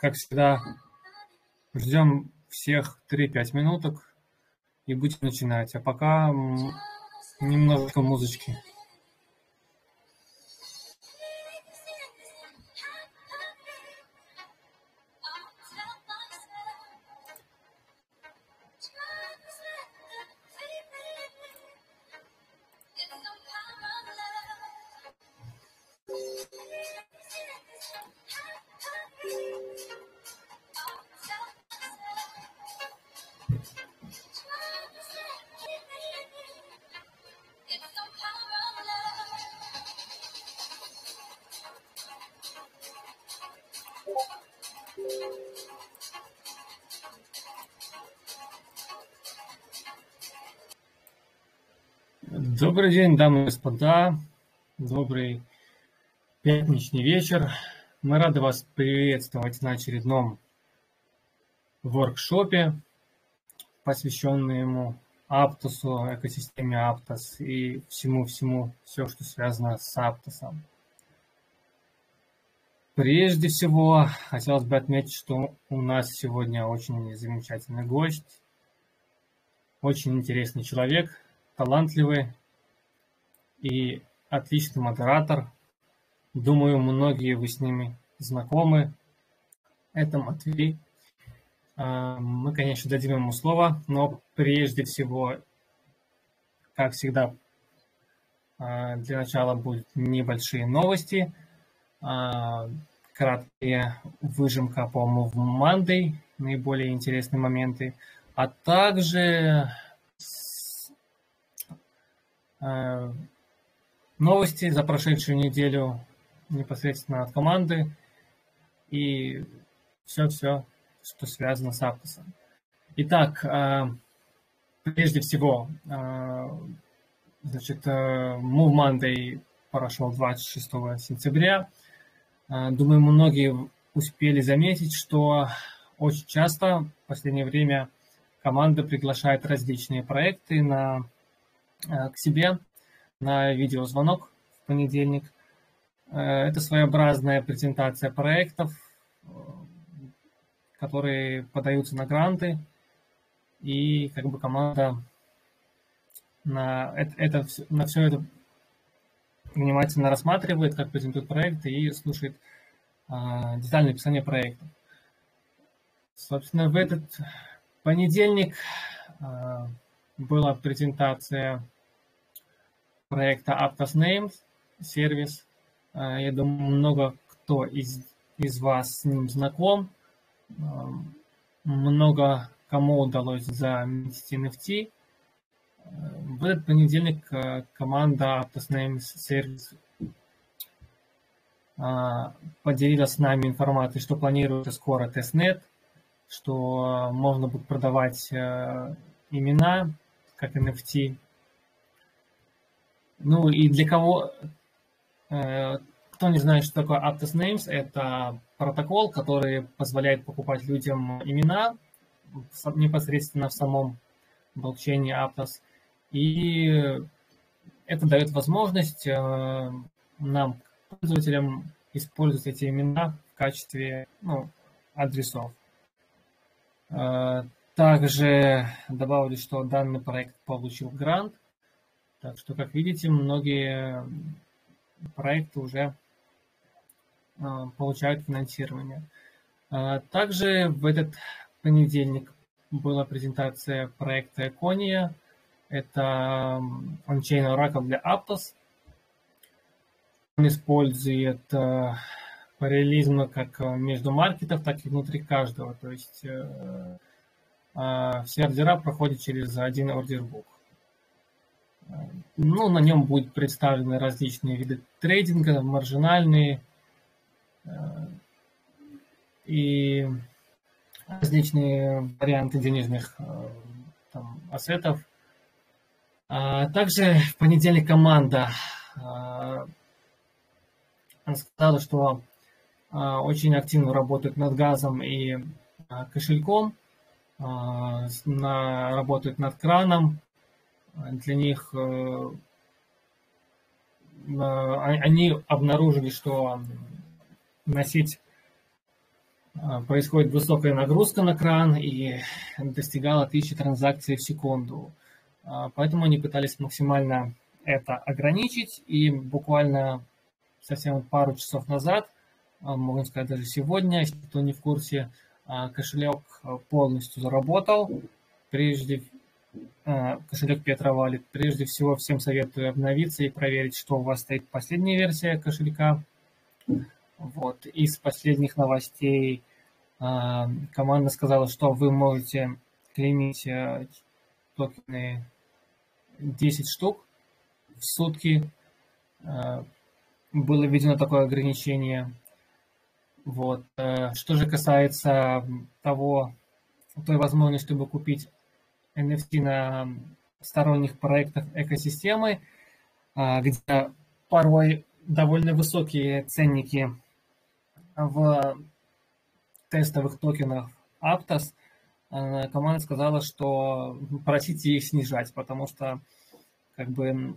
как всегда, ждем всех 3-5 минуток и будем начинать. А пока немножко музычки. Добрый день, дамы и господа. Добрый пятничный вечер. Мы рады вас приветствовать на очередном воркшопе, посвященному Аптосу, экосистеме Аптос и всему-всему, все, что связано с Аптосом. Прежде всего, хотелось бы отметить, что у нас сегодня очень замечательный гость, очень интересный человек, талантливый и отличный модератор. Думаю, многие вы с ними знакомы. Это Матвей. А, мы, конечно, дадим ему слово, но прежде всего, как всегда, а, для начала будут небольшие новости, а, краткие выжимка по Move Monday, наиболее интересные моменты, а также новости за прошедшую неделю непосредственно от команды и все-все, что связано с Аптосом. Итак, а, прежде всего, а, значит, э, Move Monday прошел 26 сентября. Думаю, многие успели заметить, что очень часто в последнее время команда приглашает различные проекты на, к себе на видеозвонок в понедельник. Э, это своеобразная презентация проектов, э, которые подаются на гранты, и как бы команда на это, это на все это внимательно рассматривает, как презентует проекты и слушает а, детальное описание проекта. Собственно, в этот понедельник а, была презентация проекта Aptos Names сервис. А, я думаю, много кто из, из вас с ним знаком. А, много кому удалось заметить NFT. В этот понедельник а, команда Aptos Names сервис поделилась с нами информацией, что планируется скоро тестнет, что можно будет продавать имена как NFT ну и для кого, э, кто не знает, что такое Aptos Names, это протокол, который позволяет покупать людям имена непосредственно в самом блокчейне Aptos. И это дает возможность э, нам, пользователям, использовать эти имена в качестве ну, адресов. Э, также добавили, что данный проект получил грант так что, как видите, многие проекты уже а, получают финансирование. А, также в этот понедельник была презентация проекта Econia. Это ончейн Oracle для Aptos. Он использует а, параллелизм как между маркетов, так и внутри каждого. То есть э, все ордера проходят через один ордербук. Ну, на нем будут представлены различные виды трейдинга, маржинальные э, и различные варианты денежных э, там, ассетов. А также в понедельник команда э, сказала, что очень активно работают над газом и кошельком, работают над краном, для них э, они обнаружили, что носить а, происходит высокая нагрузка на кран и достигала тысячи транзакций в секунду. А, поэтому они пытались максимально это ограничить, и буквально совсем пару часов назад, а, можно сказать даже сегодня, если кто не в курсе, кошелек полностью заработал. Прежде кошелек Петра Валит. Прежде всего, всем советую обновиться и проверить, что у вас стоит последняя версия кошелька. Вот. Из последних новостей а, команда сказала, что вы можете клеймить э, токены 10 штук в сутки. Было введено такое ограничение. Вот. Э, что же касается того, той возможности, чтобы купить NFT на сторонних проектах экосистемы, а, где порой довольно высокие ценники в тестовых токенах Aptos, э, команда сказала, что просите их снижать, потому что как бы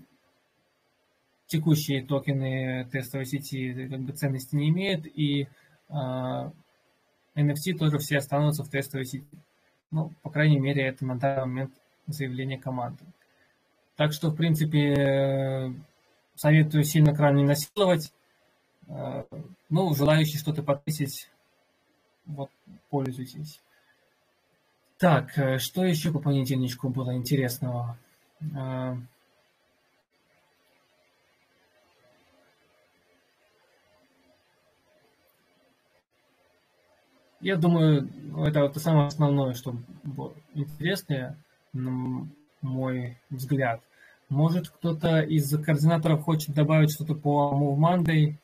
текущие токены тестовой сети как бы ценности не имеют, и NFT тоже все останутся в тестовой сети. Ну, по крайней мере, это на данный момент заявление команды. Так что, в принципе, советую сильно кран не насиловать. Э, ну, желающий что-то подписать, вот, пользуйтесь. Так, э, что еще по понедельничку было интересного? Я думаю, это вот самое основное, что было интересное, на мой взгляд. Может, кто-то из координаторов хочет добавить что-то по Move Monday,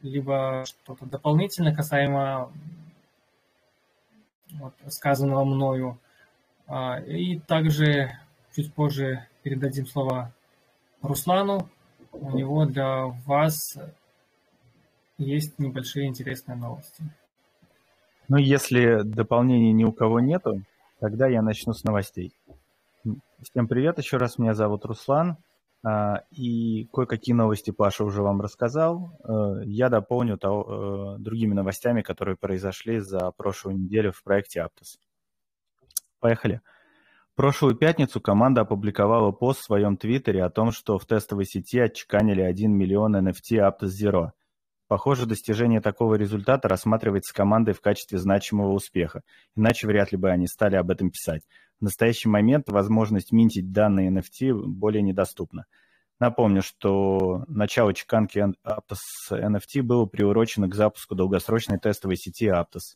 либо что-то дополнительно касаемо вот, сказанного мною. А, и также чуть позже передадим слова Руслану. У него для вас есть небольшие интересные новости. Ну, если дополнений ни у кого нету, тогда я начну с новостей. Всем привет, еще раз меня зовут Руслан. А, и кое-какие новости Паша уже вам рассказал. Э, я дополню то, э, другими новостями, которые произошли за прошлую неделю в проекте Aptos. Поехали. Прошлую пятницу команда опубликовала пост в своем твиттере о том, что в тестовой сети отчеканили 1 миллион NFT Aptos Zero. Похоже, достижение такого результата рассматривается командой в качестве значимого успеха, иначе вряд ли бы они стали об этом писать. В настоящий момент возможность минтить данные NFT более недоступна. Напомню, что начало чеканки Aptos NFT было приурочено к запуску долгосрочной тестовой сети Aptos.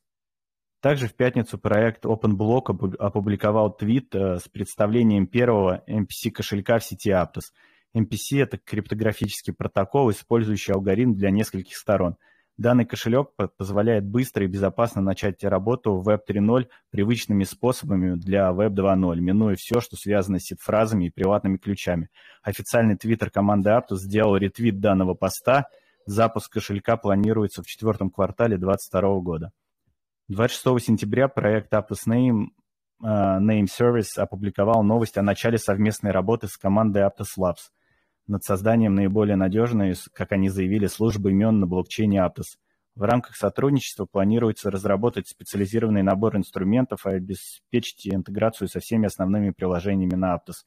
Также в пятницу проект OpenBlock опубликовал твит э, с представлением первого MPC-кошелька в сети Aptos. MPC – это криптографический протокол, использующий алгоритм для нескольких сторон – Данный кошелек позволяет быстро и безопасно начать работу в Web 3.0 привычными способами для Web 2.0, минуя все, что связано с сид-фразами и приватными ключами. Официальный твиттер команды Aptos сделал ретвит данного поста. Запуск кошелька планируется в четвертом квартале 2022 года. 26 сентября проект Aptos Name, uh, Name Service опубликовал новость о начале совместной работы с командой Aptos Labs – над созданием наиболее надежной, как они заявили, службы имен на блокчейне Aptos. В рамках сотрудничества планируется разработать специализированный набор инструментов и обеспечить интеграцию со всеми основными приложениями на Aptos.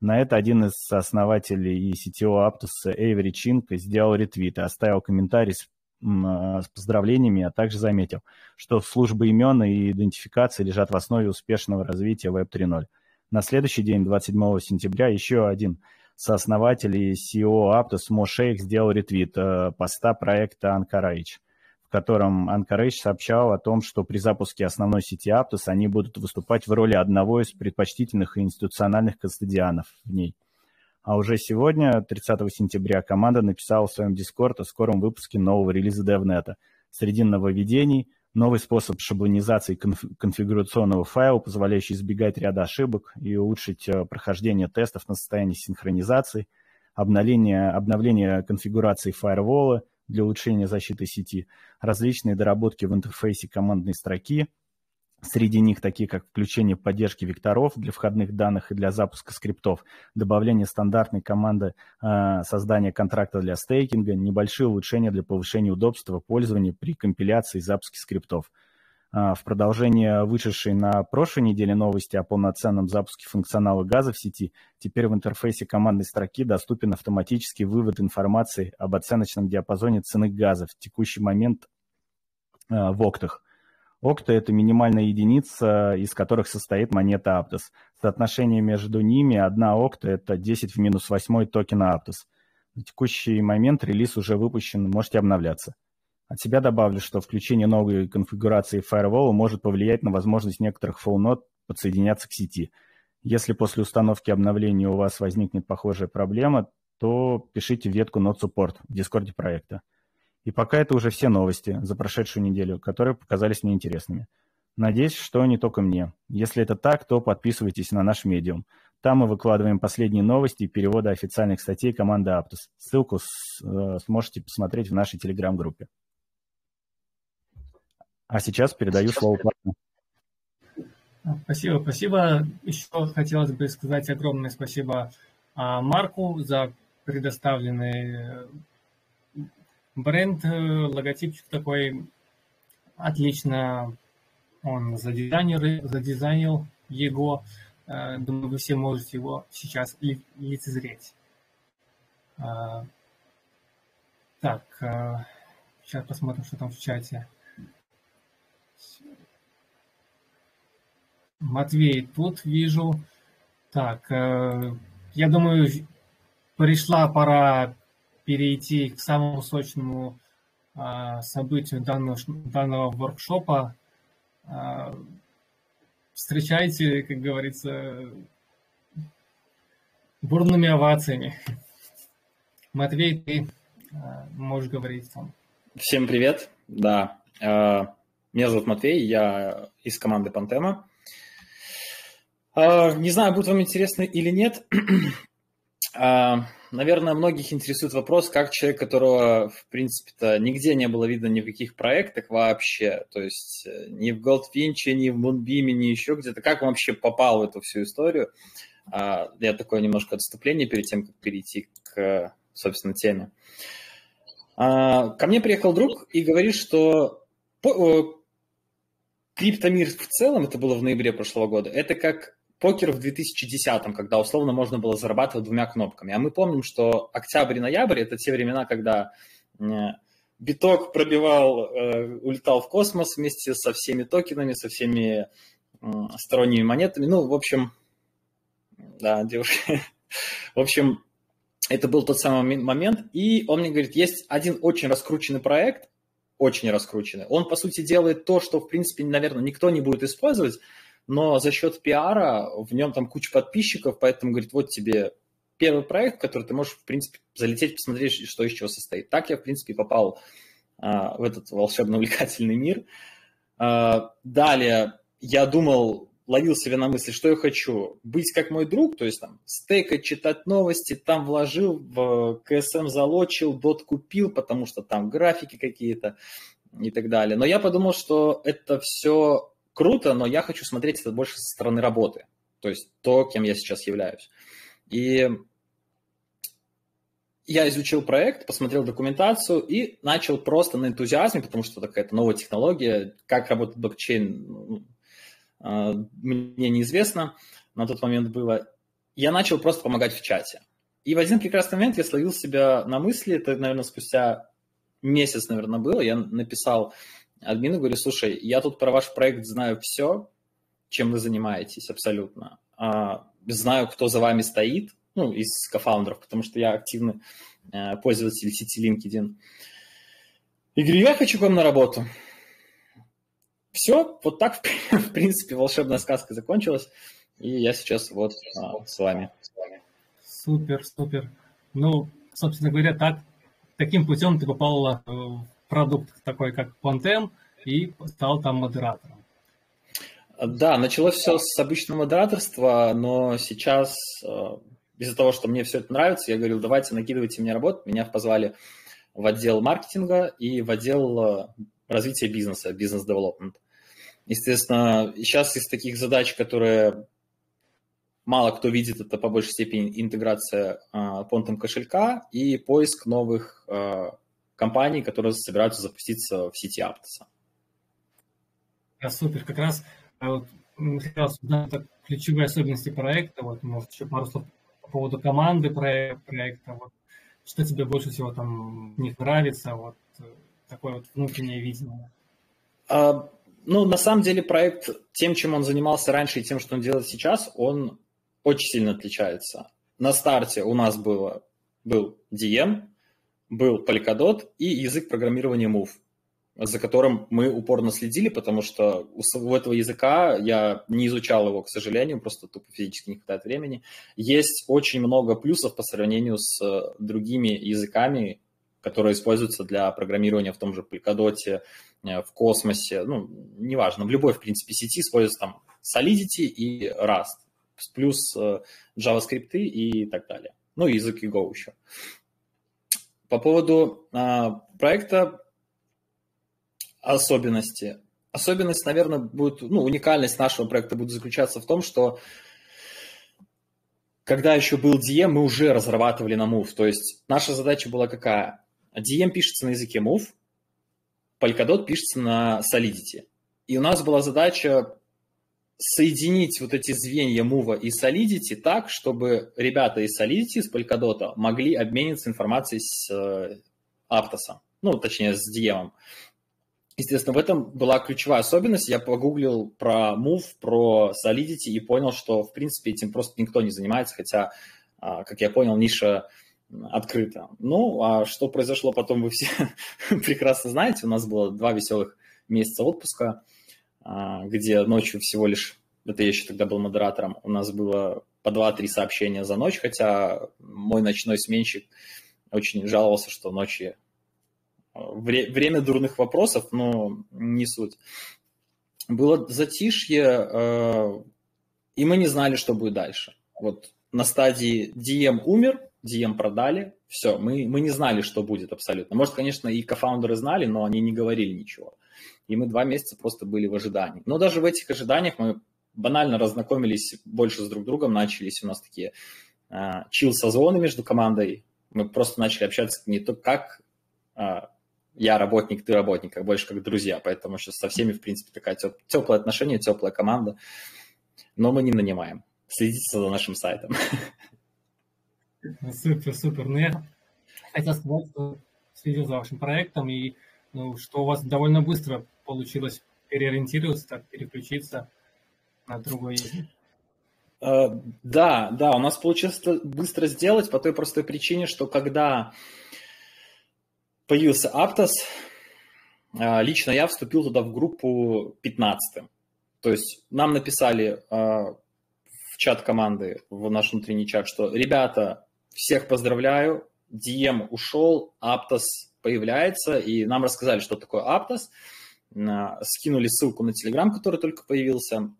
На это один из основателей и CTO Aptos Эйвери Чинк сделал ретвит и оставил комментарий с, с поздравлениями, а также заметил, что службы имен и идентификации лежат в основе успешного развития Web 3.0. На следующий день, 27 сентября, еще один – сооснователь и CEO Aptos Мо сделал ретвит э, поста проекта Anchorage, в котором Anchorage сообщал о том, что при запуске основной сети Aptos они будут выступать в роли одного из предпочтительных и институциональных кастодианов в ней. А уже сегодня, 30 сентября, команда написала в своем Discord о скором выпуске нового релиза DevNet. Среди нововведений – Новый способ шаблонизации конфигурационного файла, позволяющий избегать ряда ошибок и улучшить э, прохождение тестов на состояние синхронизации, обновление, обновление конфигурации фаервола для улучшения защиты сети, различные доработки в интерфейсе командной строки, Среди них такие, как включение поддержки векторов для входных данных и для запуска скриптов, добавление стандартной команды э, создания контракта для стейкинга, небольшие улучшения для повышения удобства пользования при компиляции и запуске скриптов. Э, в продолжение вышедшей на прошлой неделе новости о полноценном запуске функционала газа в сети, теперь в интерфейсе командной строки доступен автоматический вывод информации об оценочном диапазоне цены газа в текущий момент э, в октах. Окта – это минимальная единица, из которых состоит монета Aptos. Соотношение между ними одна окта – это 10 в минус 8 токена Aptos. На текущий момент релиз уже выпущен, можете обновляться. От себя добавлю, что включение новой конфигурации Firewall может повлиять на возможность некоторых full подсоединяться к сети. Если после установки обновления у вас возникнет похожая проблема, то пишите в ветку Node Support в дискорде проекта. И пока это уже все новости за прошедшую неделю, которые показались мне интересными. Надеюсь, что не только мне. Если это так, то подписывайтесь на наш медиум. Там мы выкладываем последние новости и переводы официальных статей команды Aptos. Ссылку с, э, сможете посмотреть в нашей телеграм-группе. А сейчас передаю сейчас слово Платну. Спасибо, спасибо. Еще хотелось бы сказать огромное спасибо а, Марку за предоставленные Бренд, э, логотипчик такой отлично он задизайнер, задизайнил его. Э, думаю, вы все можете его сейчас ли, лицезреть. Э, так, сейчас посмотрим, что там в чате. Матвей тут вижу. Так, я думаю, пришла пора перейти к самому сочному а, событию данного, данного воркшопа. А, встречайте, как говорится, бурными овациями. Матвей, ты а, можешь говорить там. Всем привет, да. Меня зовут Матвей, я из команды Пантема. Не знаю, будет вам интересно или нет наверное, многих интересует вопрос, как человек, которого, в принципе-то, нигде не было видно ни в каких проектах вообще, то есть э, ни в Goldfinch, ни в Moonbeam, ни еще где-то, как он вообще попал в эту всю историю. А, я такое немножко отступление перед тем, как перейти к, собственно, теме. А, ко мне приехал друг и говорит, что криптомир в целом, это было в ноябре прошлого года, это как покер в 2010-м, когда условно можно было зарабатывать двумя кнопками. А мы помним, что октябрь и ноябрь – это те времена, когда э, биток пробивал, э, улетал в космос вместе со всеми токенами, со всеми э, сторонними монетами. Ну, в общем, да, девушка. В общем, это был тот самый момент. И он мне говорит, есть один очень раскрученный проект, очень раскрученный. Он, по сути, делает то, что, в принципе, наверное, никто не будет использовать, но за счет пиара в нем там куча подписчиков, поэтому, говорит, вот тебе первый проект, в который ты можешь, в принципе, залететь, посмотреть, что из чего состоит. Так я, в принципе, попал а, в этот волшебно увлекательный мир. А, далее я думал, ловил себя на мысли, что я хочу. Быть как мой друг, то есть там стейкать, читать новости, там вложил, в КСМ залочил, дот купил, потому что там графики какие-то и так далее. Но я подумал, что это все круто, но я хочу смотреть это больше со стороны работы, то есть то, кем я сейчас являюсь. И я изучил проект, посмотрел документацию и начал просто на энтузиазме, потому что такая-то новая технология, как работает блокчейн, ну, а, мне неизвестно на тот момент было. Я начал просто помогать в чате. И в один прекрасный момент я словил себя на мысли, это, наверное, спустя месяц, наверное, было, я написал админу, говорю, слушай, я тут про ваш проект знаю все, чем вы занимаетесь абсолютно. А, знаю, кто за вами стоит, ну, из кофаундеров, потому что я активный э, пользователь сети LinkedIn. И говорю, я хочу к вам на работу. Все, вот так, в принципе, волшебная сказка закончилась. И я сейчас вот а, с вами. Супер, супер. Ну, собственно говоря, так, таким путем ты попал в продукт такой, как Pontem, и стал там модератором. Да, началось все с обычного модераторства, но сейчас э, из-за того, что мне все это нравится, я говорил, давайте накидывайте мне работу. Меня позвали в отдел маркетинга и в отдел э, развития бизнеса, бизнес-девелопмент. Естественно, сейчас из таких задач, которые мало кто видит, это по большей степени интеграция а, понтом кошелька и поиск новых а, компаний, которые собираются запуститься в сети Aptos. Да, супер. Как раз вот, хотелось узнать ключевые особенности проекта. Вот, может, еще пару слов по поводу команды проекта. Вот, что тебе больше всего там них нравится? Вот такое вот внутреннее видение. А, ну, на самом деле проект тем, чем он занимался раньше и тем, что он делает сейчас, он очень сильно отличается. На старте у нас было, был DM, был Polkadot и язык программирования Move, за которым мы упорно следили, потому что у этого языка я не изучал его, к сожалению, просто тупо физически не хватает времени. Есть очень много плюсов по сравнению с э, другими языками, которые используются для программирования в том же Polkadot, э, в космосе, ну, неважно, в любой, в принципе, сети используются там Solidity и Rust плюс э, JavaScript и так далее. Ну и языки Go еще. По поводу а, проекта особенности. Особенность, наверное, будет, ну, уникальность нашего проекта будет заключаться в том, что когда еще был DM, мы уже разрабатывали на Move. То есть наша задача была какая? DM пишется на языке Move, Polkadot пишется на Solidity. И у нас была задача соединить вот эти звенья Move и Solidity так, чтобы ребята из Solidity, из Polkadot могли обмениться информацией с э, Aptos, ну, точнее, с DM. Естественно, в этом была ключевая особенность. Я погуглил про Move, про Solidity и понял, что, в принципе, этим просто никто не занимается, хотя, а, как я понял, ниша открыта. Ну, а что произошло потом, вы все прекрасно знаете. У нас было два веселых месяца отпуска. А, где ночью всего лишь, это я еще тогда был модератором, у нас было по 2-3 сообщения за ночь, хотя мой ночной сменщик очень жаловался, что ночи а, время дурных вопросов, но не суть. Было затишье, а, и мы не знали, что будет дальше. Вот на стадии DM умер, DM продали, все, мы, мы не знали, что будет абсолютно. Может, конечно, и кофаундеры знали, но они не говорили ничего и мы два месяца просто были в ожидании. Но даже в этих ожиданиях мы банально разнакомились больше с друг другом, начались у нас такие э, чил-созвоны между командой, мы просто начали общаться не то как э, я работник, ты работник, а больше как друзья, поэтому сейчас со всеми, в принципе, такая теп- теплое отношение, теплая команда, но мы не нанимаем. Следите за нашим сайтом. Супер, супер. Ну, я хотел сказать, что следил за вашим проектом, и ну, что у вас довольно быстро получилось переориентироваться, так, переключиться на другой язык? Uh, да, да, у нас получилось быстро сделать по той простой причине, что когда появился Aptos, uh, лично я вступил туда в группу 15 То есть нам написали uh, в чат команды, в наш внутренний чат, что ребята, всех поздравляю, DM ушел, Aptos появляется, и нам рассказали, что такое Aptos – скинули ссылку на Telegram, который только появился.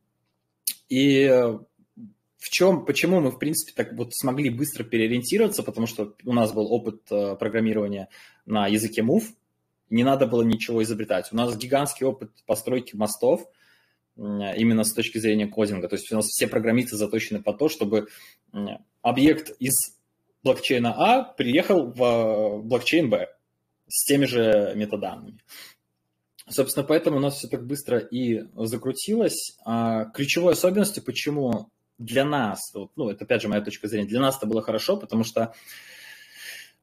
И в чем, почему мы, в принципе, так вот смогли быстро переориентироваться, потому что у нас был опыт э, программирования на языке Move, не надо было ничего изобретать. У нас гигантский опыт постройки мостов, именно с точки зрения кодинга. То есть у нас все программисты заточены по то, чтобы объект из блокчейна А приехал в э, блокчейн Б с теми же метаданными. Собственно, поэтому у нас все так быстро и закрутилось. А ключевой особенностью, почему для нас, ну, это опять же моя точка зрения, для нас это было хорошо, потому что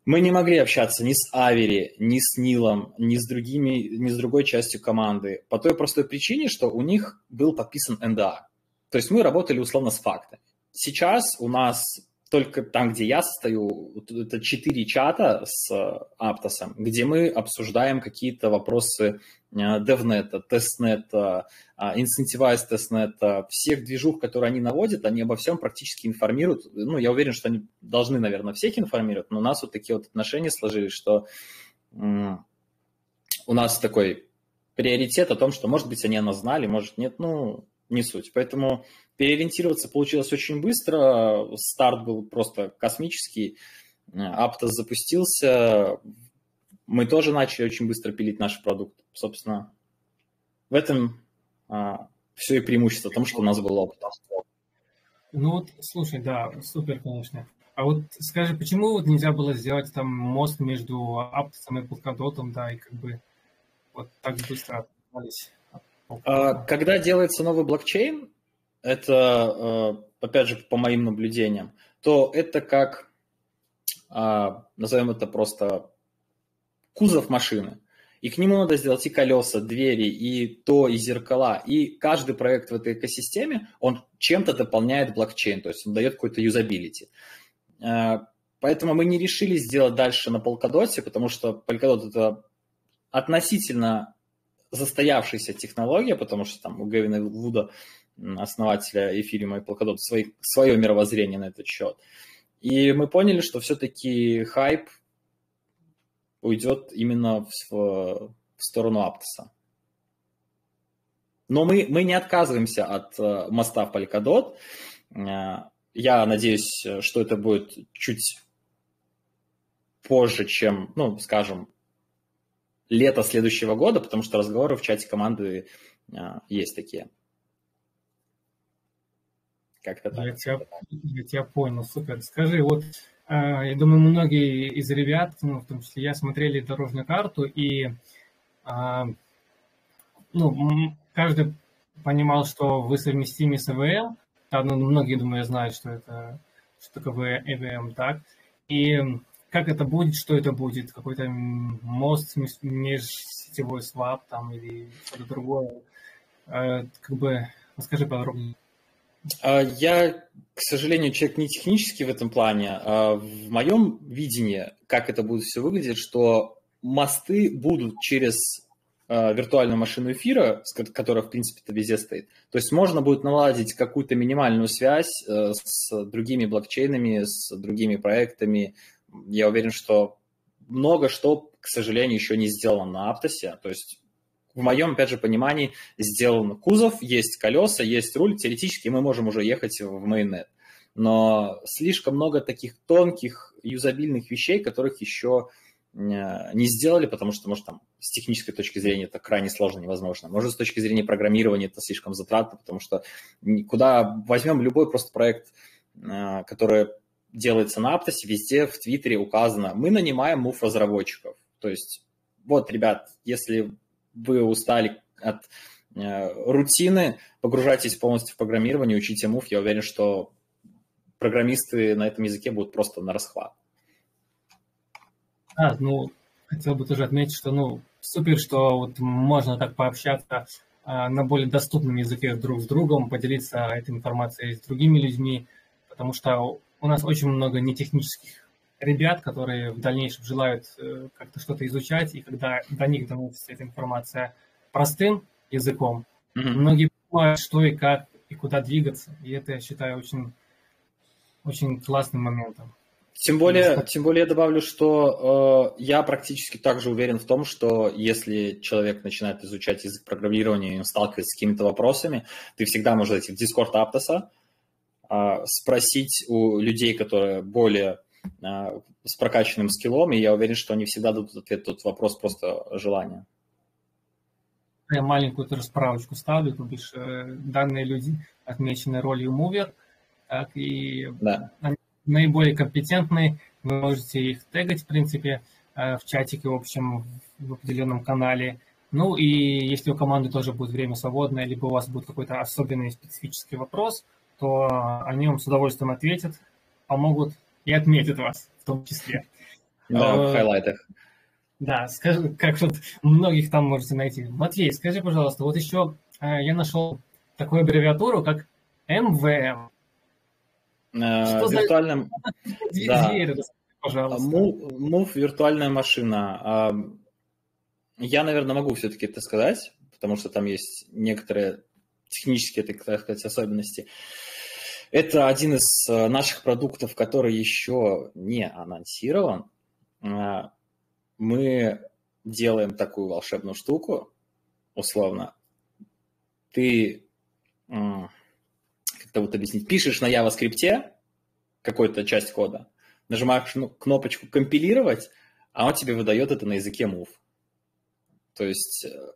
мы не могли общаться ни с Авери, ни с Нилом, ни с, другими, ни с другой частью команды по той простой причине, что у них был подписан НДА. То есть мы работали условно с фактами. Сейчас у нас только там, где я состою, это четыре чата с Аптосом, где мы обсуждаем какие-то вопросы DevNet, TestNet, Incentivize TestNet, всех движух, которые они наводят, они обо всем практически информируют. Ну, я уверен, что они должны, наверное, всех информировать, но у нас вот такие вот отношения сложились, что у нас такой приоритет о том, что, может быть, они о нас знали, может, нет, ну, не суть. Поэтому переориентироваться получилось очень быстро. Старт был просто космический. Аптос запустился. Мы тоже начали очень быстро пилить наш продукт. Собственно, в этом а, все и преимущество в том, что у нас был опыт. Ну вот, слушай, да, супер, конечно. А вот скажи, почему вот нельзя было сделать там мост между Аптосом и Polkadot, да, и как бы вот так быстро отказались? А, когда делается новый блокчейн, это, э, опять же, по моим наблюдениям, то это как, а, назовем это просто кузов машины. И к нему надо сделать и колеса, двери, и то, и зеркала. И каждый проект в этой экосистеме, он чем-то дополняет блокчейн, то есть он дает какой-то юзабилити. Поэтому мы не решили сделать дальше на Polkadot, потому что Polkadot это относительно застоявшаяся технология, потому что там у Гевина Вуда, основателя эфириума и Polkadot, свои, свое мировоззрение на этот счет. И мы поняли, что все-таки хайп уйдет именно в, в сторону Аптоса. Но мы, мы не отказываемся от э, моста в Polkadot. Э, я надеюсь, что это будет чуть позже, чем, ну, скажем, лето следующего года, потому что разговоры в чате команды а, есть такие. Как-то так. Я тебя, я тебя понял, супер. Скажи, вот а, я думаю, многие из ребят, ну, в том числе я, смотрели дорожную карту, и а, ну, каждый понимал, что вы совместимы с ЭВМ. Да, ну, многие, думаю, знают, что это что такое ЭВМ, так. И как это будет, что это будет, какой-то мост, межсетевой свап там или что-то другое. А, как бы расскажи подробнее. А, я, к сожалению, человек не технический в этом плане. А, в моем видении, как это будет все выглядеть, что мосты будут через виртуальную машину эфира, которая, в принципе-то, везде стоит. То есть можно будет наладить какую-то минимальную связь э, с другими блокчейнами, с другими проектами, я уверен, что много что, к сожалению, еще не сделано на Аптосе. То есть в моем, опять же, понимании сделан кузов, есть колеса, есть руль. Теоретически мы можем уже ехать в майонет. Но слишком много таких тонких юзабильных вещей, которых еще э, не сделали, потому что, может, там с технической точки зрения это крайне сложно, невозможно. Может, с точки зрения программирования это слишком затратно, потому что куда возьмем любой просто проект, э, который делается на Аптосе, везде в Твиттере указано, мы нанимаем мув разработчиков. То есть, вот, ребят, если вы устали от э, рутины, погружайтесь полностью в программирование, учите мув, я уверен, что программисты на этом языке будут просто на расхват. А, ну, хотел бы тоже отметить, что, ну, супер, что вот можно так пообщаться а, на более доступном языке друг с другом, поделиться этой информацией с другими людьми, потому что у нас очень много нетехнических ребят, которые в дальнейшем желают э, как-то что-то изучать, и когда до них доносится эта информация простым языком, mm-hmm. многие понимают, что и как, и куда двигаться. И это, я считаю, очень, очень классным моментом. Тем более, тем более я добавлю, что э, я практически также уверен в том, что если человек начинает изучать язык программирования и он сталкивается с какими-то вопросами, ты всегда можешь зайти в Discord Аптоса, спросить у людей, которые более а, с прокачанным скиллом, и я уверен, что они всегда дадут ответ этот вопрос просто желания. Я маленькую тоже справочку ставлю, то бишь э, данные люди отмечены ролью мувер, так, и да. они наиболее компетентные, вы можете их тегать, в принципе, э, в чатике, в общем, в определенном канале. Ну и если у команды тоже будет время свободное, либо у вас будет какой-то особенный специфический вопрос – то они вам с удовольствием ответят, помогут и отметят вас в том числе. Да, в хайлайтах. Да, скажи, как вот многих там можете найти. Матвей, скажи, пожалуйста, вот еще э, я нашел такую аббревиатуру, как МВМ. Э, Что за... Да. пожалуйста. Move, виртуальная машина. А, я, наверное, могу все-таки это сказать, потому что там есть некоторые технические, так сказать, особенности. Это один из э, наших продуктов, который еще не анонсирован. Э, мы делаем такую волшебную штуку, условно. Ты, как-то вот объяснить, пишешь на JavaScript какую-то часть кода, нажимаешь кнопочку «Компилировать», а он тебе выдает это на языке Move. То есть э,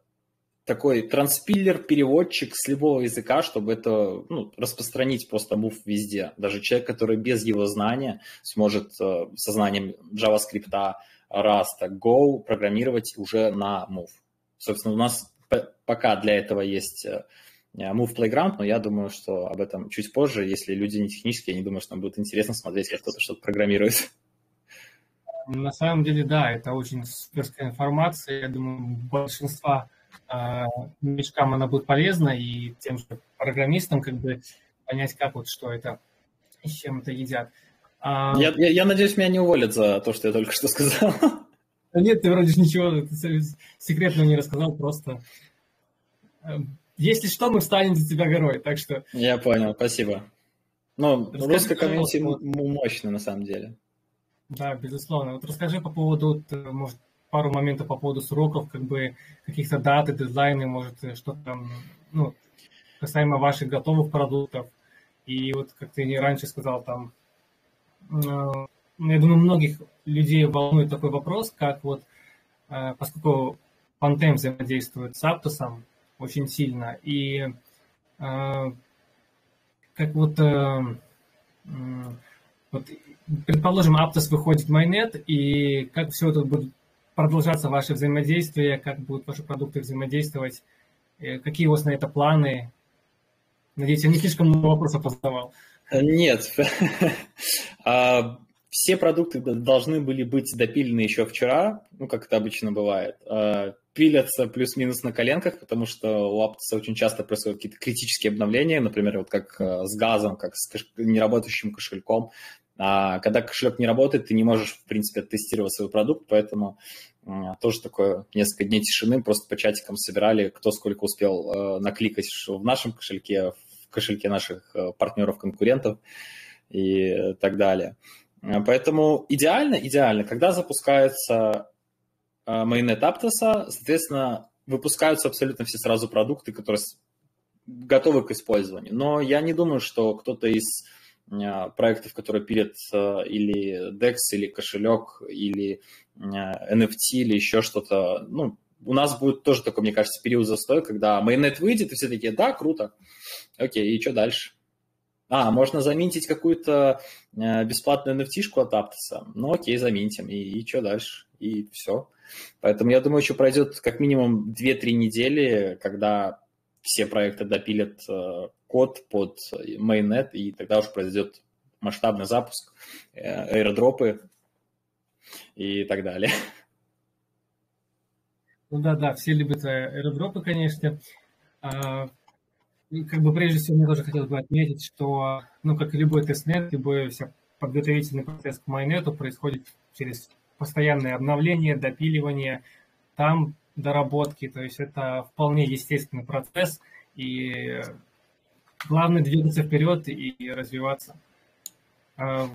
такой транспиллер-переводчик с любого языка, чтобы это ну, распространить просто move везде. Даже человек, который без его знания сможет э, со знанием JavaScript, Rust, Go программировать уже на move. Собственно, у нас пока для этого есть э, Move Playground, но я думаю, что об этом чуть позже. Если люди не технические, я не думаю, что нам будет интересно смотреть, как кто-то что-то программирует. На самом деле, да, это очень суперская информация. Я думаю, большинства э, новичкам она будет полезна, и тем же программистам как бы понять, как вот что это, с чем это едят. А... Я, я, я надеюсь, меня не уволят за то, что я только что сказал. Нет, ты вроде ничего секретного не рассказал, просто э, если что, мы встанем за тебя горой, так что... Я понял, спасибо. Ну, русская комьюнити мощная на самом деле. Да, безусловно. Вот расскажи по поводу, э, может, пару моментов по поводу сроков, как бы каких-то дат и дедлайны, может, э, что там, ну, касаемо ваших готовых продуктов. И вот, как ты раньше сказал, там, э, я думаю, многих людей волнует такой вопрос, как вот, поскольку Pantene взаимодействует с Aptos, очень сильно. И э, как вот, э, вот, предположим, Aptos выходит в Майнет, и как все это будет продолжаться, ваше взаимодействие, как будут ваши продукты взаимодействовать, э, какие у вас на это планы? Надеюсь, я не слишком много вопросов задавал. Нет. А, все продукты должны были быть допилены еще вчера, ну, как это обычно бывает. А, пилятся плюс-минус на коленках, потому что у Aptos очень часто происходят какие-то критические обновления, например, вот как а, с газом, как с неработающим кошельком. А когда кошелек не работает, ты не можешь, в принципе, тестировать свой продукт, поэтому тоже такое несколько дней тишины, просто по чатикам собирали, кто сколько успел накликать в нашем кошельке, в кошельке наших партнеров-конкурентов и так далее. Э, поэтому идеально, идеально, когда запускается э, майонет Аптоса, соответственно, выпускаются абсолютно все сразу продукты, которые готовы к использованию. Но я не думаю, что кто-то из э, проектов, которые пилят или DEX, или кошелек, или NFT, или еще что-то, ну, у нас будет тоже такой, мне кажется, период застоя, когда майонет выйдет, и все такие, да, круто, окей, и что дальше? А, можно заменить какую-то э, бесплатную nft от Aptos. Ну окей, заменим. И, и что дальше? И все. Поэтому я думаю, еще пройдет как минимум 2-3 недели, когда все проекты допилят э, код под mainnet, и тогда уже произойдет масштабный запуск, э, аирдропы и так далее. Ну да, да, все любят аирдропы, конечно. А, как бы прежде всего мне тоже хотелось бы отметить, что, ну, как и любой тестнет, любой вся подготовительный процесс к майнету происходит через постоянное обновление, допиливание, там доработки, то есть это вполне естественный процесс, и главное двигаться вперед и развиваться. А,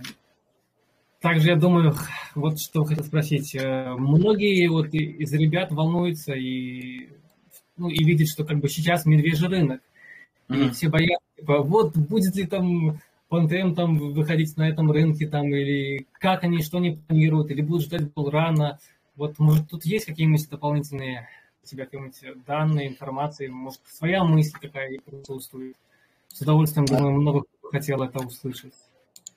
также я думаю, вот что хотел спросить, э, многие вот из ребят волнуются и, ну, и видят, что как бы сейчас медвежий рынок – Mm-hmm. И все боятся, типа, вот будет ли там Пантем там выходить на этом рынке, там, или как они, что они планируют, или будут ждать был рано. Вот, может, тут есть какие-нибудь дополнительные у тебя какие-нибудь данные, информации, может, своя мысль какая присутствует. С удовольствием, думаю, много кто хотел это услышать.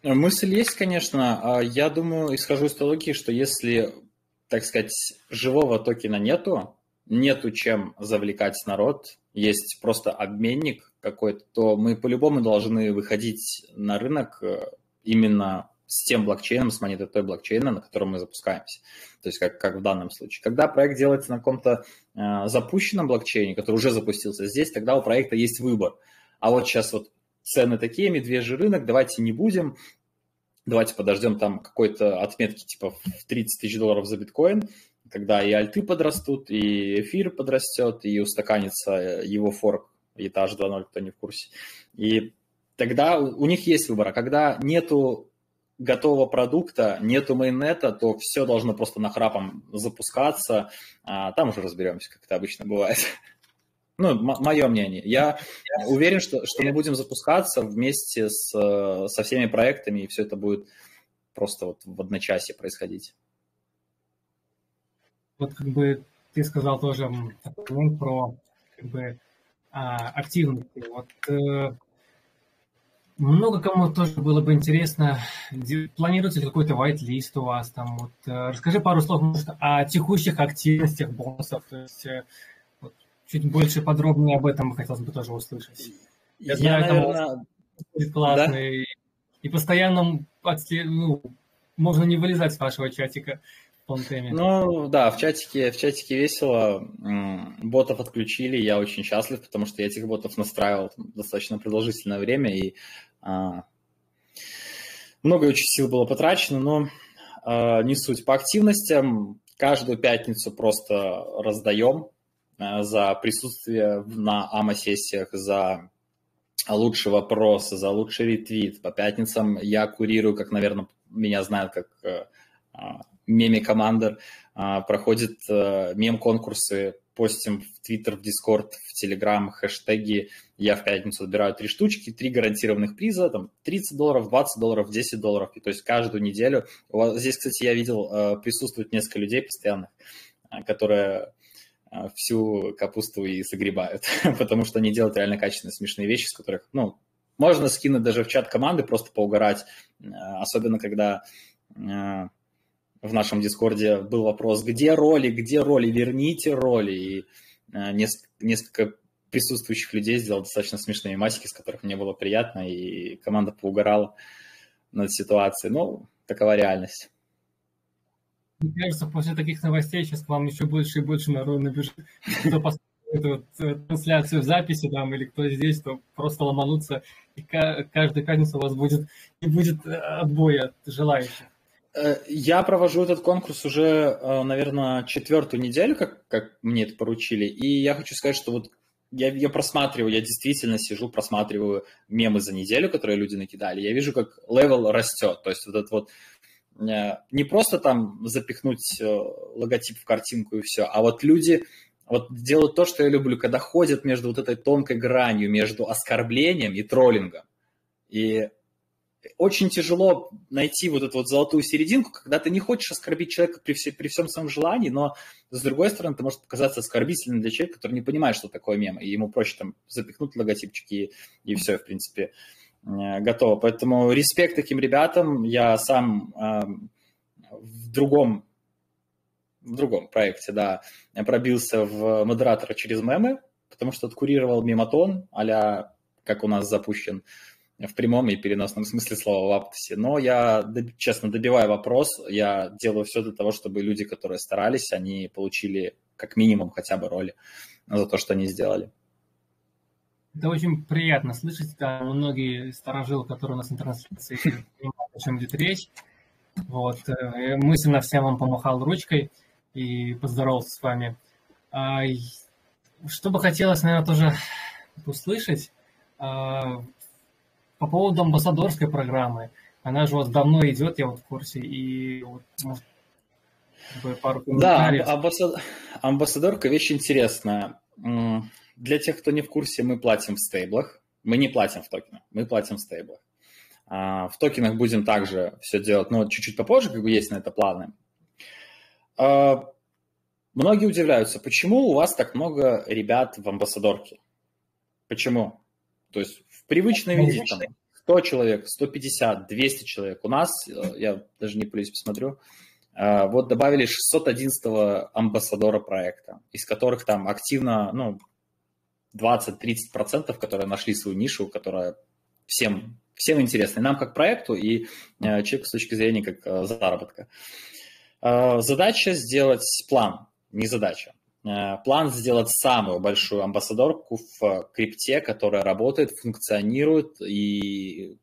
Мысль есть, конечно. А я думаю, исхожу из той что если, так сказать, живого токена нету, нету чем завлекать народ, есть просто обменник какой-то, то мы по-любому должны выходить на рынок э, именно с тем блокчейном, с монетой той блокчейна, на котором мы запускаемся. То есть как, как в данном случае. Когда проект делается на каком-то э, запущенном блокчейне, который уже запустился здесь, тогда у проекта есть выбор. А вот сейчас вот цены такие, медвежий рынок, давайте не будем, давайте подождем там какой-то отметки типа в 30 тысяч долларов за биткоин, когда и альты подрастут, и эфир подрастет, и устаканится его форк, этаж 2.0, кто не в курсе. И тогда у них есть выбор. А когда нету готового продукта, нету майонета, то все должно просто нахрапом запускаться. А там уже разберемся, как это обычно бывает. Ну, мое мнение. Я уверен, что, что мы будем запускаться вместе с, со всеми проектами, и все это будет просто вот в одночасье происходить вот как бы ты сказал тоже такой момент про как бы а, активности. Вот э, много кому тоже было бы интересно, планируется ли какой-то white list у вас там? Вот, э, расскажи пару слов может, о текущих активностях бонусов, то есть э, вот, чуть больше подробнее об этом хотелось бы тоже услышать. Я, Я знаю, наверное... будет классный, да? и постоянно ну, можно не вылезать с вашего чатика. Ну да, в чатике, в чатике весело. Ботов отключили, я очень счастлив, потому что я этих ботов настраивал достаточно продолжительное время, и много очень сил было потрачено, но а, не суть. По активностям каждую пятницу просто раздаем а, за присутствие на АМА-сессиях, за лучший вопрос, за лучший ретвит. По пятницам я курирую, как, наверное, меня знают как меме командер, проходит э, мем-конкурсы, постим в Твиттер, в Дискорд, в Телеграм, хэштеги. Я в пятницу отбираю три штучки, три гарантированных приза, там 30 долларов, 20 долларов, 10 долларов. И, то есть каждую неделю. Здесь, кстати, я видел, э, присутствует несколько людей постоянных, которые всю капусту и загребают, потому что они делают реально качественные, смешные вещи, с которых, ну, можно скинуть даже в чат команды, просто поугарать, особенно когда в нашем Дискорде был вопрос, где роли, где роли, верните роли. И э, несколько присутствующих людей сделал достаточно смешные масики, с которых мне было приятно, и команда поугорала над ситуацией. Ну, такова реальность. Мне кажется, после таких новостей сейчас к вам еще больше и больше народу набежит, кто посмотрит эту э, трансляцию в записи там, или кто здесь, то просто ломануться, и каждую пятницу у вас будет, не будет э, отбоя желающих. Э, я провожу этот конкурс уже, э, наверное, четвертую неделю, как, как мне это поручили. И я хочу сказать, что вот я, я просматриваю, я действительно сижу, просматриваю мемы за неделю, которые люди накидали. Я вижу, как level растет. То есть вот этот вот э, не просто там запихнуть логотип в картинку и все, а вот люди вот делают то, что я люблю, когда ходят между вот этой тонкой гранью, между оскорблением и троллингом. И очень тяжело найти вот эту вот золотую серединку, когда ты не хочешь оскорбить человека при, все, при всем своем желании, но с другой стороны, ты может показаться оскорбительным для человека, который не понимает, что такое мем, и ему проще там запихнуть логотипчики и, и все, в принципе, э, готово. Поэтому респект таким ребятам. Я сам э, в другом в другом проекте, да, пробился в модератора через мемы, потому что откурировал мемотон, а как у нас запущен в прямом и переносном смысле слова в Аптосе. Но я, честно, добиваю вопрос. Я делаю все для того, чтобы люди, которые старались, они получили как минимум хотя бы роли за то, что они сделали. Это очень приятно слышать. Да, многие старожилы, которые у нас на трансляции, понимают, о чем идет речь. Вот. Э, мысленно всем вам помахал ручкой и поздоровался с вами. А, что бы хотелось, наверное, тоже услышать, а, по поводу амбассадорской программы. Она же у вас давно идет, я вот в курсе, и вот, может, пару комментариев. Да, амбассад... амбассадорка вещь интересная. Для тех, кто не в курсе, мы платим в стейблах. Мы не платим в токенах, мы платим в стейблах. А, в токенах будем также все делать, но чуть-чуть попозже, как бы есть на это планы. А, многие удивляются, почему у вас так много ребят в амбассадорке? Почему? То есть в привычном виде там 100 человек, 150, 200 человек. У нас, э, я даже не полюсь посмотрю, э, вот добавили 611 амбассадора проекта, из которых там активно, ну, 20-30%, которые нашли свою нишу, которая всем, всем интересна. И нам как проекту, и э, человеку с точки зрения как заработка. Задача сделать план, не задача. Э, план сделать самую большую амбассадорку в крипте, которая работает, функционирует и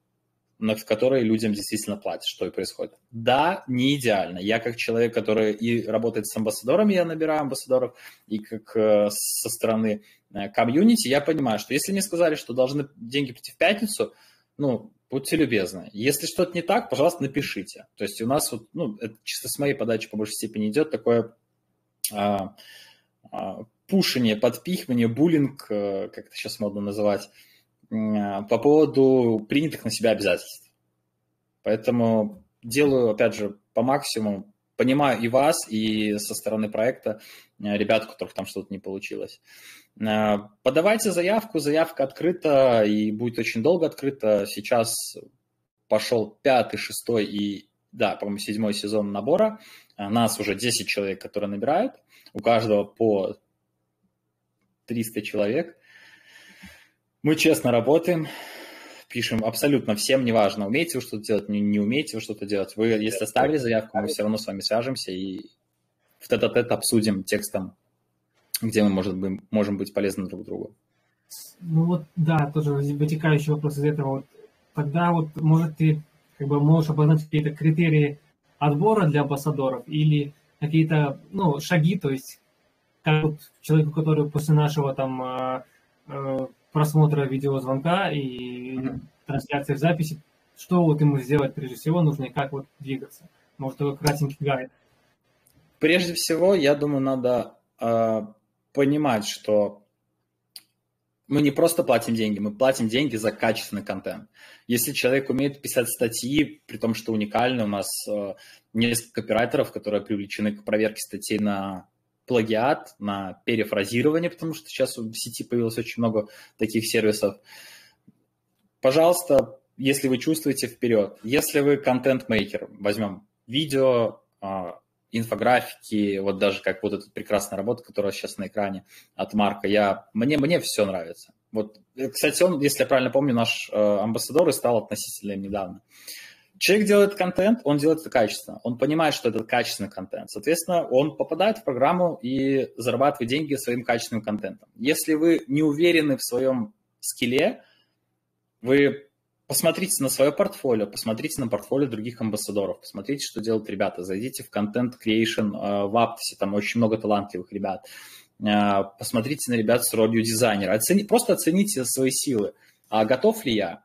в которой людям действительно платят, что и происходит. Да, не идеально. Я как человек, который и работает с амбассадорами, я набираю амбассадоров, и как э, со стороны э, комьюнити, я понимаю, что если мне сказали, что должны деньги прийти в пятницу, ну, будьте любезны. Если что-то не так, пожалуйста, напишите. То есть у нас вот, ну, это чисто с моей подачи по большей степени идет такое а, пушение, подпихивание, буллинг, э, как это сейчас модно называть, а, по поводу принятых на себя обязательств. Поэтому делаю, опять же, по максимуму, понимаю и вас, и со стороны проекта ребят, у которых там что-то не получилось. Подавайте заявку, заявка открыта и будет очень долго открыта. Сейчас пошел пятый, шестой и, да, по-моему, седьмой сезон набора. Нас уже 10 человек, которые набирают. У каждого по 300 человек. Мы честно работаем, пишем абсолютно всем, неважно, умеете вы что-то делать, не, не умеете вы что-то делать. Вы, если оставили заявку, мы все равно с вами свяжемся и в тет-а-тет обсудим текстом, где мы может быть, можем быть полезны друг другу. Ну вот, да, тоже вытекающий вопрос из этого. Вот, тогда вот, может, ты как бы можешь обозначить какие-то критерии отбора для амбассадоров или какие-то, ну, шаги, то есть как вот человеку, который после нашего там э, э, просмотра видеозвонка и mm-hmm. трансляции в записи, что вот ему сделать прежде всего нужно и как вот двигаться? Может, такой кратенький гайд? Прежде всего, я думаю, надо э, понимать, что мы не просто платим деньги, мы платим деньги за качественный контент. Если человек умеет писать статьи, при том, что уникальны, у нас э, несколько копирайтеров, которые привлечены к проверке статей на плагиат, на перефразирование, потому что сейчас в сети появилось очень много таких сервисов. Пожалуйста, если вы чувствуете, вперед. Если вы контент-мейкер, возьмем видео, а, инфографики, вот даже как вот эта прекрасная работа, которая сейчас на экране от Марка, я, мне, мне все нравится. Вот, кстати, он, если я правильно помню, наш э, амбассадор и стал относительно недавно. Человек делает контент, он делает это качественно. Он понимает, что это качественный контент. Соответственно, он попадает в программу и зарабатывает деньги своим качественным контентом. Если вы не уверены в своем скилле, вы посмотрите на свое портфолио, посмотрите на портфолио других амбассадоров, посмотрите, что делают ребята. Зайдите в контент creation э, в Aptos, там очень много талантливых ребят. Э, посмотрите на ребят с ролью дизайнера. Оцени, просто оцените свои силы. А готов ли я?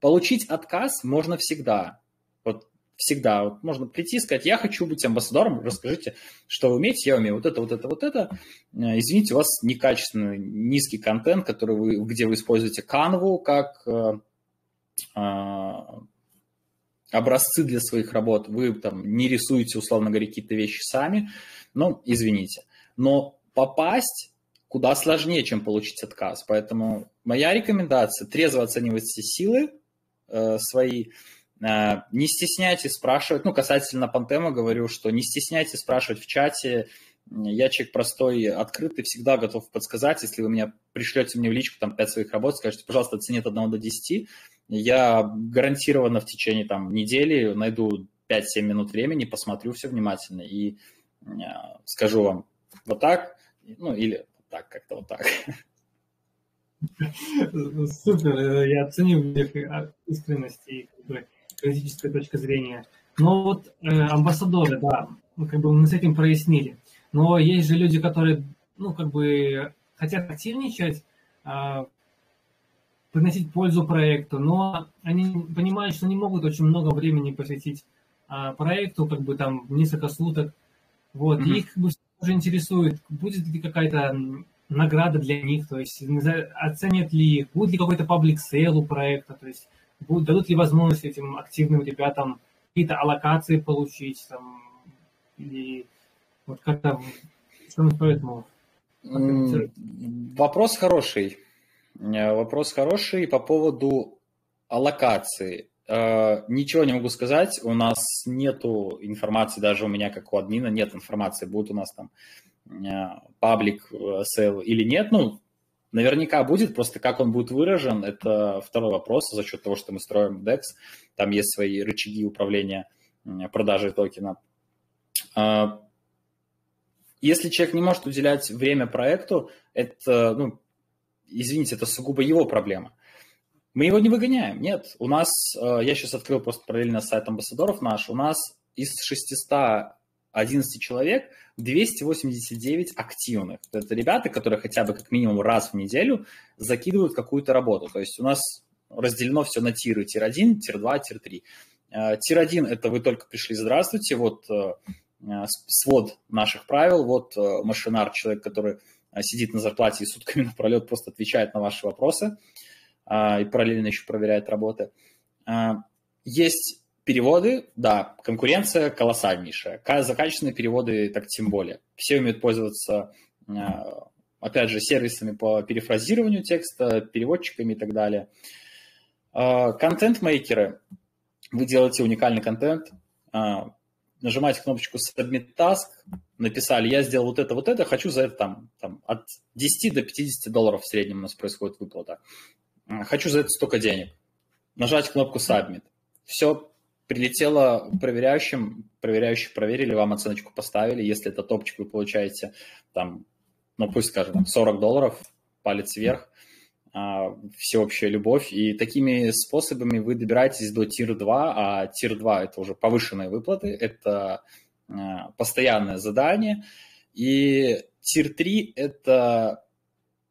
Получить отказ можно всегда. Вот всегда. Вот можно прийти и сказать, я хочу быть амбассадором, расскажите, что вы умеете, я умею вот это, вот это, вот это. Э, извините, у вас некачественный, низкий контент, который вы, где вы используете канву как образцы для своих работ. Вы там не рисуете, условно говоря, какие-то вещи сами. Ну, извините. Но попасть куда сложнее, чем получить отказ. Поэтому моя рекомендация – трезво оценивать все силы, Э, свои. Э, не стесняйтесь спрашивать, ну, касательно Пантема говорю, что не стесняйтесь спрашивать в чате, я человек простой, открытый, всегда готов подсказать. Если вы меня пришлете мне в личку там 5 своих работ, скажете, пожалуйста, оцени от 1 до 10, я гарантированно в течение там недели найду 5-7 минут времени, посмотрю все внимательно и э, скажу вам вот так, ну или вот так, как-то вот так. Супер, я ценю их а, искренность и критическая точка зрения. Но вот э, амбассадоры, да, как бы мы с этим прояснили. Но есть же люди, которые, ну, как бы хотят активничать, э, приносить пользу проекту, но они понимают, что не могут очень много времени посвятить э, проекту, как бы там несколько суток. Вот, mm-hmm. их как бы тоже интересует, будет ли какая-то награда для них, то есть оценят ли их, будет ли какой-то public sale у проекта, то есть будут, дадут ли возможность этим активным ребятам какие-то аллокации получить, там, или вот как-то поэтому. Вопрос хороший. Э, вопрос хороший по поводу аллокации. Э, ничего не могу сказать. У нас нету информации, даже у меня как у админа нет информации, будет у нас там public э, sale или нет. Ну, наверняка будет, просто как он будет выражен, это второй вопрос за счет того, что мы строим DEX. Там есть свои рычаги управления продажей токена. Если человек не может уделять время проекту, это, ну, извините, это сугубо его проблема. Мы его не выгоняем, нет. У нас, э, я сейчас открыл просто параллельно сайт амбассадоров наш, у нас из 611 человек 289 активных. Это ребята, которые хотя бы как минимум раз в неделю закидывают какую-то работу. То есть у нас разделено все на tier ы. Tier-1, tier-2, tier-3. Tier-1 – это вы только пришли, здравствуйте, вот э, свод наших правил, вот э, машинар, человек, который э, сидит на зарплате и сутками напролет просто отвечает на ваши вопросы и параллельно еще проверяет работы. Есть переводы, да, конкуренция колоссальнейшая. За качественные переводы так тем более. Все умеют пользоваться, опять же, сервисами по перефразированию текста, переводчиками и так далее. Контент-мейкеры. Вы делаете уникальный контент, нажимаете кнопочку Submit Task, написали, я сделал вот это, вот это, хочу за это там, там от 10 до 50 долларов в среднем у нас происходит выплата. Хочу за это столько денег. Нажать кнопку Submit. Все, прилетело проверяющим, проверяющие проверили, вам оценочку поставили. Если это топчик, вы получаете там, ну пусть скажем, 40 долларов, палец вверх, всеобщая любовь. И такими способами вы добираетесь до тир 2, а тир 2 это уже повышенные выплаты, это а, постоянное задание. И тир 3 это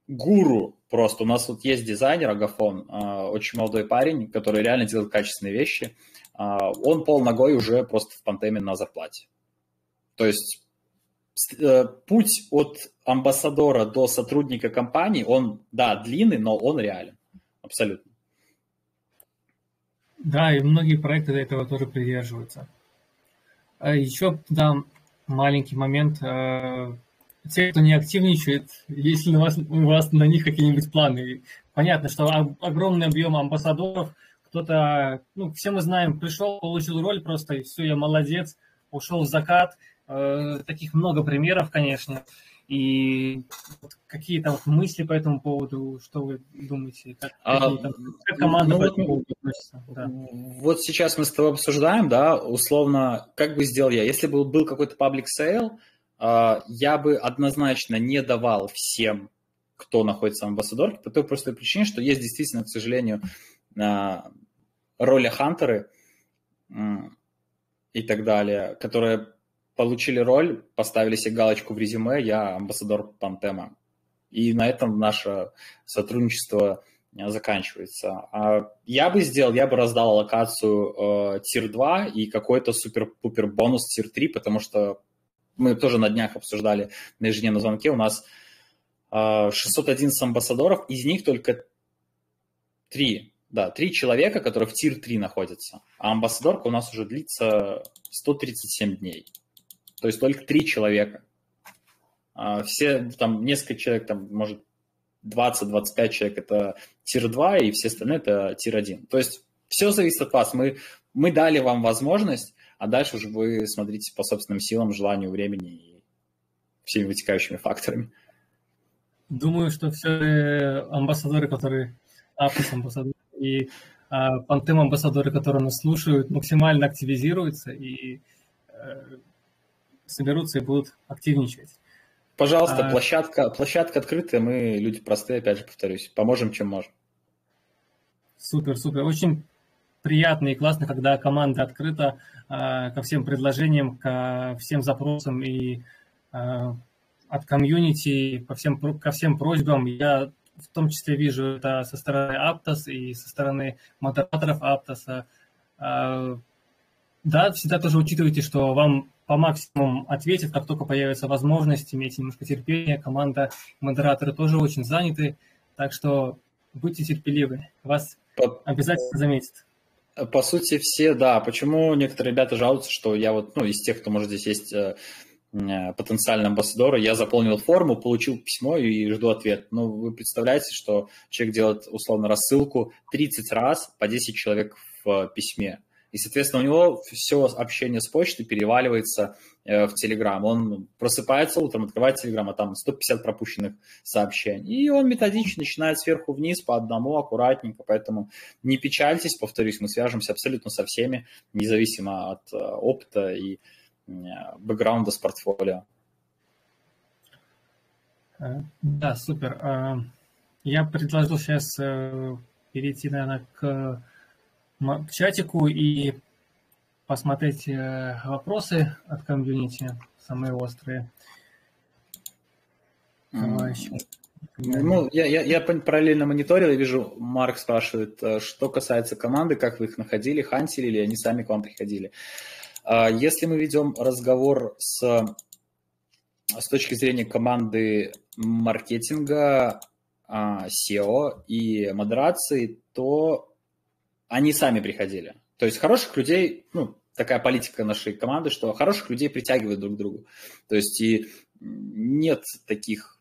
гуру просто. У нас вот есть дизайнер Агафон, а, очень молодой парень, который реально делает качественные вещи. Он пол ногой уже просто в пантеме на зарплате. То есть путь от амбассадора до сотрудника компании, он, да, длинный, но он реален. Абсолютно. Да, и многие проекты до этого тоже придерживаются. А еще да, маленький момент. Э, те, кто не активничает, если у вас, у вас на них какие-нибудь планы. Понятно, что огромный объем амбассадоров, кто-то, ну, все мы знаем, пришел, получил роль просто, и все, я молодец, ушел в закат, Э, таких много примеров, конечно. И какие-то вот мысли по этому поводу, что вы думаете, как, а, как команда ну, по этому поводу относится? Да. Вот сейчас мы с тобой обсуждаем, да, условно, как бы сделал я. Если бы был какой-то public sale, а, я бы однозначно не давал всем, кто находится в амбассадорке, по той простой причине, что есть действительно, к сожалению, а, роли хантеры и так далее, которые получили роль, поставили себе галочку в резюме, я амбассадор Пантема. И на этом наше сотрудничество э, заканчивается. А я бы сделал, я бы раздал локацию э, тир 2 и какой-то супер-пупер бонус тир 3, потому что мы тоже на днях обсуждали на ежедневном звонке, у нас э, 611 амбассадоров, из них только 3, да, 3 человека, которые в тир 3 находятся, а амбассадорка у нас уже длится 137 дней. То есть только три человека. А все, там, несколько человек, там, может, 20-25 человек – это tier-2, и все остальные – это tier-1. То есть все зависит от вас. Мы, мы дали вам возможность, а дальше уже вы смотрите по собственным силам, желанию, времени и всеми вытекающими факторами. Думаю, что все амбассадоры, которые Aptos амбассадоры и а, Pontem амбассадоры, которые нас слушают, максимально активизируются и э, соберутся и будут активничать. Пожалуйста, а... площадка, площадка открытая, мы люди простые, опять же повторюсь, поможем, чем можем. Супер, супер. Очень приятно и классно, когда команда открыта э, ко всем предложениям, ко всем запросам и э, от комьюнити по всем, ко всем просьбам. Я в том числе вижу это со стороны Аптос и со стороны модераторов Аптоса. Э, да, всегда тоже учитывайте, что вам по максимуму ответит, как только появится возможность, имейте немножко терпения. Команда, модераторы тоже очень заняты, так что будьте терпеливы, вас по, обязательно заметят. По сути, все, да. Почему некоторые ребята жалуются, что я вот, ну, из тех, кто, может, здесь есть э, э, потенциальный амбассадор, я заполнил форму, получил письмо и жду ответ. Ну, вы представляете, что человек делает, условно, рассылку 30 раз по 10 человек в письме. И, соответственно, у него все общение с почтой переваливается э, в Телеграм. Он просыпается утром, открывает Телеграм, а там 150 пропущенных сообщений. И он методично начинает сверху вниз по одному, аккуратненько. Поэтому не печальтесь, повторюсь, мы свяжемся абсолютно со всеми, независимо от э, опыта и э, бэкграунда с портфолио. Да, супер. Я предложил сейчас перейти, наверное, к к чатику и посмотреть э, вопросы от комьюнити, самые острые. Ну, я, я, я параллельно мониторил и вижу, Марк спрашивает, э, что касается команды, как вы их находили, хантили или они сами к вам приходили. А, если мы ведем разговор с, с точки зрения команды маркетинга, а, SEO и модерации, то они сами приходили. То есть хороших людей, ну, такая политика нашей команды, что хороших людей притягивают друг к другу. То есть и нет таких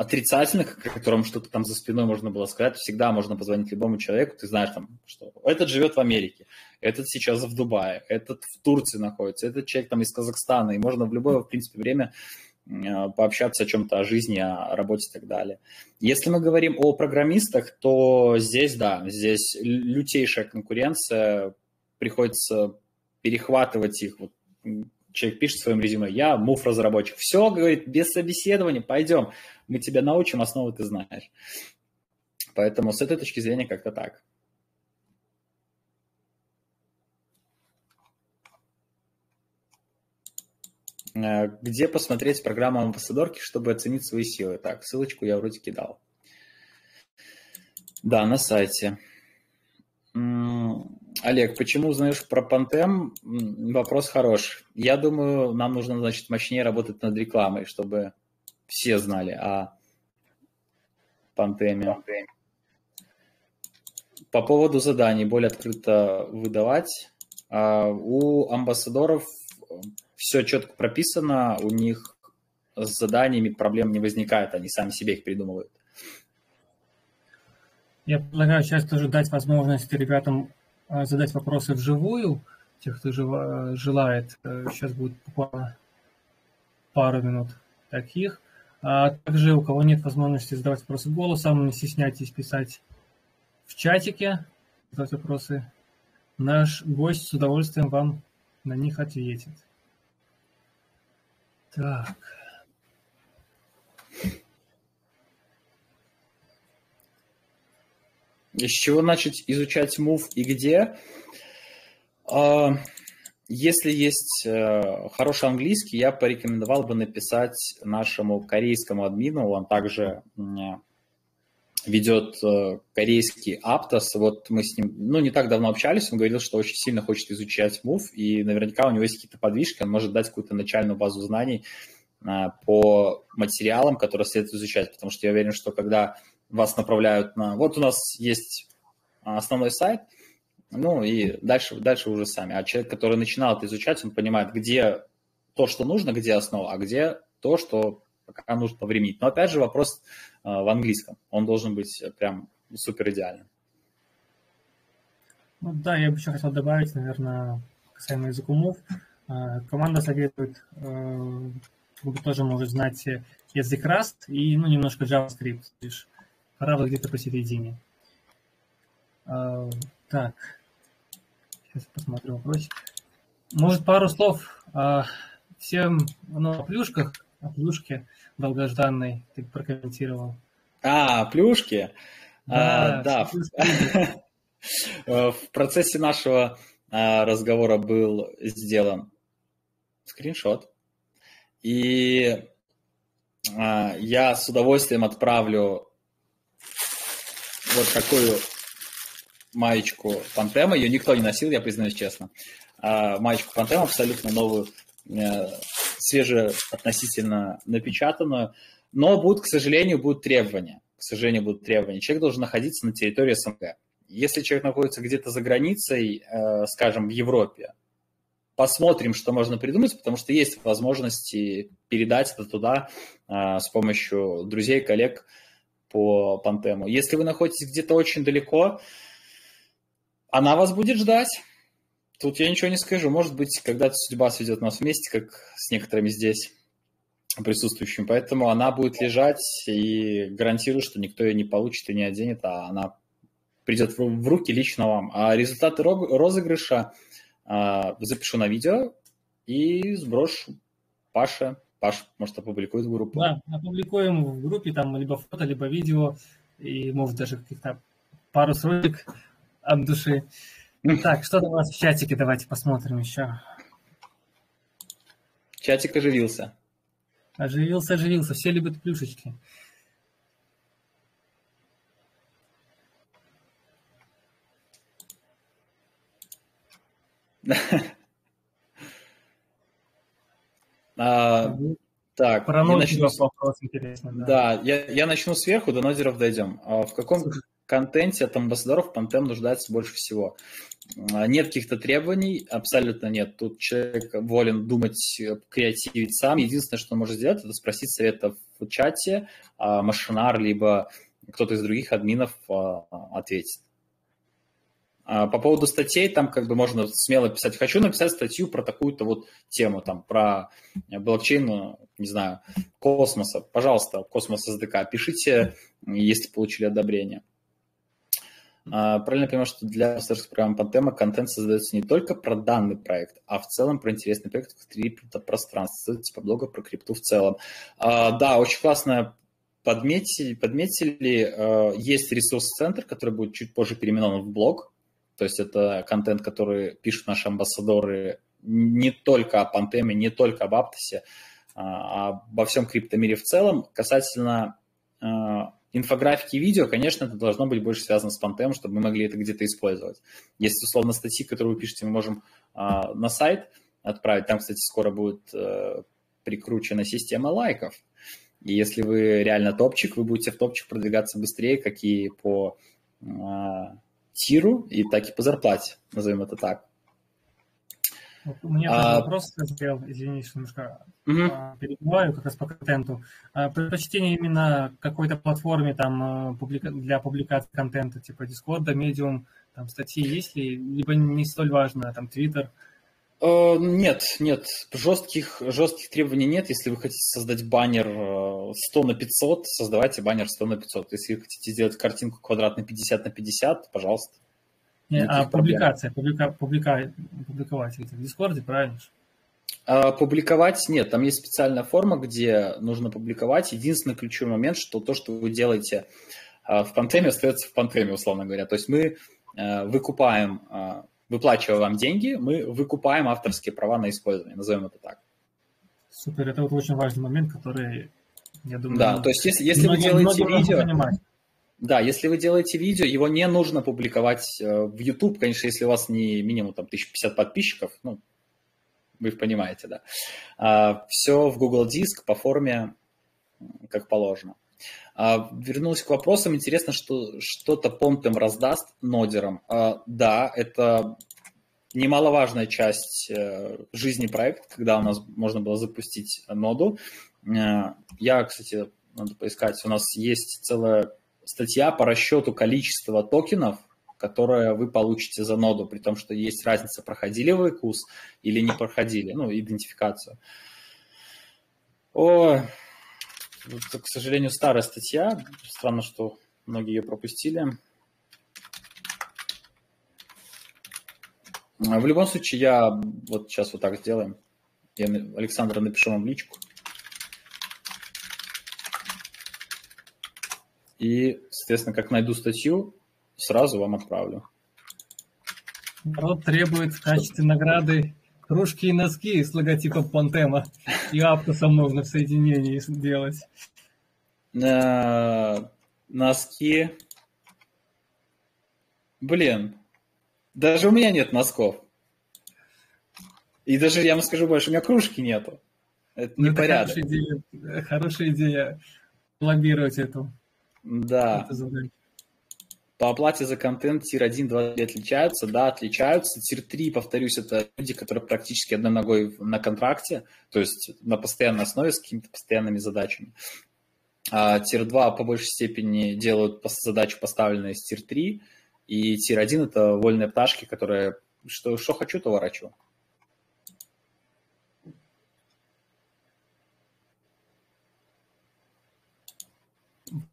отрицательных, о котором что-то там за спиной можно было сказать. Всегда можно позвонить любому человеку, ты знаешь там, что этот живет в Америке, этот сейчас в Дубае, этот в Турции находится, этот человек там из Казахстана, и можно в любое, в принципе, время пообщаться о чем-то, о жизни, о работе и так далее. Если мы говорим о программистах, то здесь, да, здесь лютейшая конкуренция, приходится перехватывать их. Вот человек пишет в своем резюме, я мув разработчик. Все, говорит, без собеседования, пойдем, мы тебя научим, основы ты знаешь. Поэтому с этой точки зрения как-то так. Где посмотреть программу амбассадорки, чтобы оценить свои силы? Так, ссылочку я вроде кидал. Да, на сайте. Олег, почему узнаешь про Пантем? Вопрос хорош. Я думаю, нам нужно, значит, мощнее работать над рекламой, чтобы все знали о Пантеме. По поводу заданий более открыто выдавать. А, у амбассадоров все четко прописано, у них с заданиями проблем не возникает, они сами себе их придумывают. Я предлагаю сейчас тоже дать возможность ребятам а, задать вопросы вживую, тех, кто желает. Сейчас э, будет буквально пару минут таких. А также у кого нет возможности задавать вопросы голосом, не стесняйтесь писать в чатике, задавать вопросы. Наш гость с удовольствием вам на них ответит. Так. С чего начать изучать мув и где? А, если есть э, хороший английский, я порекомендовал бы написать нашему корейскому админу. Он также ведет э, корейский Аптос. Вот мы с ним, ну, не так давно общались, он говорил, что очень сильно хочет изучать мув, и наверняка у него есть какие-то подвижки, он может дать какую-то начальную базу знаний э, по материалам, которые следует изучать, потому что я уверен, что когда вас направляют на... Вот у нас есть основной сайт, ну и дальше, дальше уже сами. А человек, который начинал это изучать, он понимает, где то, что нужно, где основа, а где то, что пока нужно повременить. Но опять же вопрос э, в английском. Он должен быть прям супер идеальным. Ну да, я бы еще хотел добавить, наверное, касаемо языков. Э, команда советует, э, тоже может знать язык Rust и ну, немножко JavaScript. Лишь правда где-то посередине. Так, сейчас посмотрю вопросик. Может, пару слов всем ну, о плюшках, плюшке долгожданной ты прокомментировал. А, плюшки? Да, а, да. В процессе нашего а, разговора был сделан скриншот. И а, я с удовольствием отправлю вот такую маечку Пантема. Ее никто не носил, я признаюсь честно. А маечку Пантема абсолютно новую, свежую относительно напечатанную. Но будут, к сожалению, будут требования. К сожалению, будут требования. Человек должен находиться на территории СНГ. Если человек находится где-то за границей, э, скажем, в Европе, посмотрим, что можно придумать, потому что есть возможности передать это туда э, с помощью друзей, коллег, по Пантему. Если вы находитесь где-то очень далеко, она вас будет ждать. Тут я ничего не скажу. Может быть, когда-то судьба сведет нас вместе, как с некоторыми здесь присутствующими. Поэтому она будет лежать и гарантирую, что никто ее не получит и не оденет, а она придет в руки лично вам. А результаты розыгрыша а, запишу на видео и сброшу Паше Паш, может, опубликует в группу? Да, опубликуем в группе, там либо фото, либо видео, и, может, даже каких-то пару срочек от души. Так, что у вас в чатике, давайте посмотрим еще. Чатик оживился. Оживился, оживился, все любят плюшечки. А, так, Про я начну... вопрос интересный. Да, да я, я начну сверху, до нодеров дойдем. А в каком контенте от амбассадоров Pantene нуждается больше всего. А, нет каких-то требований, абсолютно нет. Тут человек волен думать, креативить сам. Единственное, что он может сделать, это спросить совета в чате, а Машинар, либо кто-то из других админов а, ответит. По поводу статей, там как бы можно смело писать, хочу написать статью про такую-то вот тему, там, про блокчейн, не знаю, космоса. Пожалуйста, космос SDK, пишите, если получили одобрение. А, правильно понимаю, что для авторских программ Pantema контент создается не только про данный проект, а в целом про интересный проект в криптопространстве, типа блога про крипту в целом. А, да, очень классно подметили, подметили. А, есть ресурс-центр, который будет чуть позже переименован в блог. То есть это контент, который пишут наши амбассадоры не только о Пантеме, не только об Аптосе, а обо всем криптомире в целом. Касательно инфографики и видео, конечно, это должно быть больше связано с понтем, чтобы мы могли это где-то использовать. Есть, условно, статьи, которые вы пишете, мы можем а, на сайт отправить. Там, кстати, скоро будет а, прикручена система лайков. И если вы реально топчик, вы будете в топчик продвигаться быстрее, как и по а, тиру, и так и по зарплате, назовем это так. У меня а... вопрос созрел, извини, что немножко угу. перебиваю как раз по контенту. А, предпочтение именно какой-то платформе там э, для публикации контента, типа Discord, Medium, там статьи есть ли, либо не столь важно, там Twitter? Э, нет, нет, жестких, жестких требований нет. Если вы хотите создать баннер 100 э, на 500, создавайте баннер 100 на 500. Если вы хотите сделать картинку квадратной 50 на 50, пожалуйста. Не, а публикация, публика, публика, публиковать это в Дискорде, правильно? А, публиковать нет, там есть специальная форма, где нужно публиковать. Единственный ключевой момент, что то, что вы делаете а, в Пантеме, остается в Пантеме, условно говоря. То есть мы а, выкупаем, а, выплачивая вам деньги, мы выкупаем авторские права на использование, назовем это так. Супер, это вот очень важный момент, который, я думаю... Да, то есть если, если многие, вы делаете видео... Да, если вы делаете видео, его не нужно публиковать э, в YouTube, конечно, если у вас не минимум там 1050 подписчиков, ну, вы понимаете, да. А, все в Google Диск по форме, как положено. А, вернусь к вопросам. Интересно, что что-то Понтем раздаст нодерам. А, да, это немаловажная часть э, жизни проекта, когда у нас можно было запустить ноду. Э, я, кстати, надо поискать, у нас есть целая статья по расчету количества токенов, которые вы получите за ноду, при том, что есть разница, проходили вы курс или не проходили, ну, идентификацию. О, это, к сожалению, старая статья. Странно, что многие ее пропустили. В любом случае, я вот сейчас вот так сделаем. Я Александра напишу вам в личку. И, соответственно, как найду статью, сразу вам отправлю. Народ требует в качестве награды кружки и носки с логотипом Пантема. И Аптосом можно в соединении сделать. А, носки. Блин, даже у меня нет носков. И даже, я вам скажу больше, у меня кружки нету. Это ну, порядок. Хорошая идея, хорошая идея лоббировать эту да. По оплате за контент тир 1, 2 отличаются, да, отличаются. Тир 3, повторюсь, это люди, которые практически одной ногой на контракте, то есть на постоянной основе с какими-то постоянными задачами. А тир 2 по большей степени делают задачу, поставленную из тир 3, и тир 1 это вольные пташки, которые что, что хочу, то ворочу.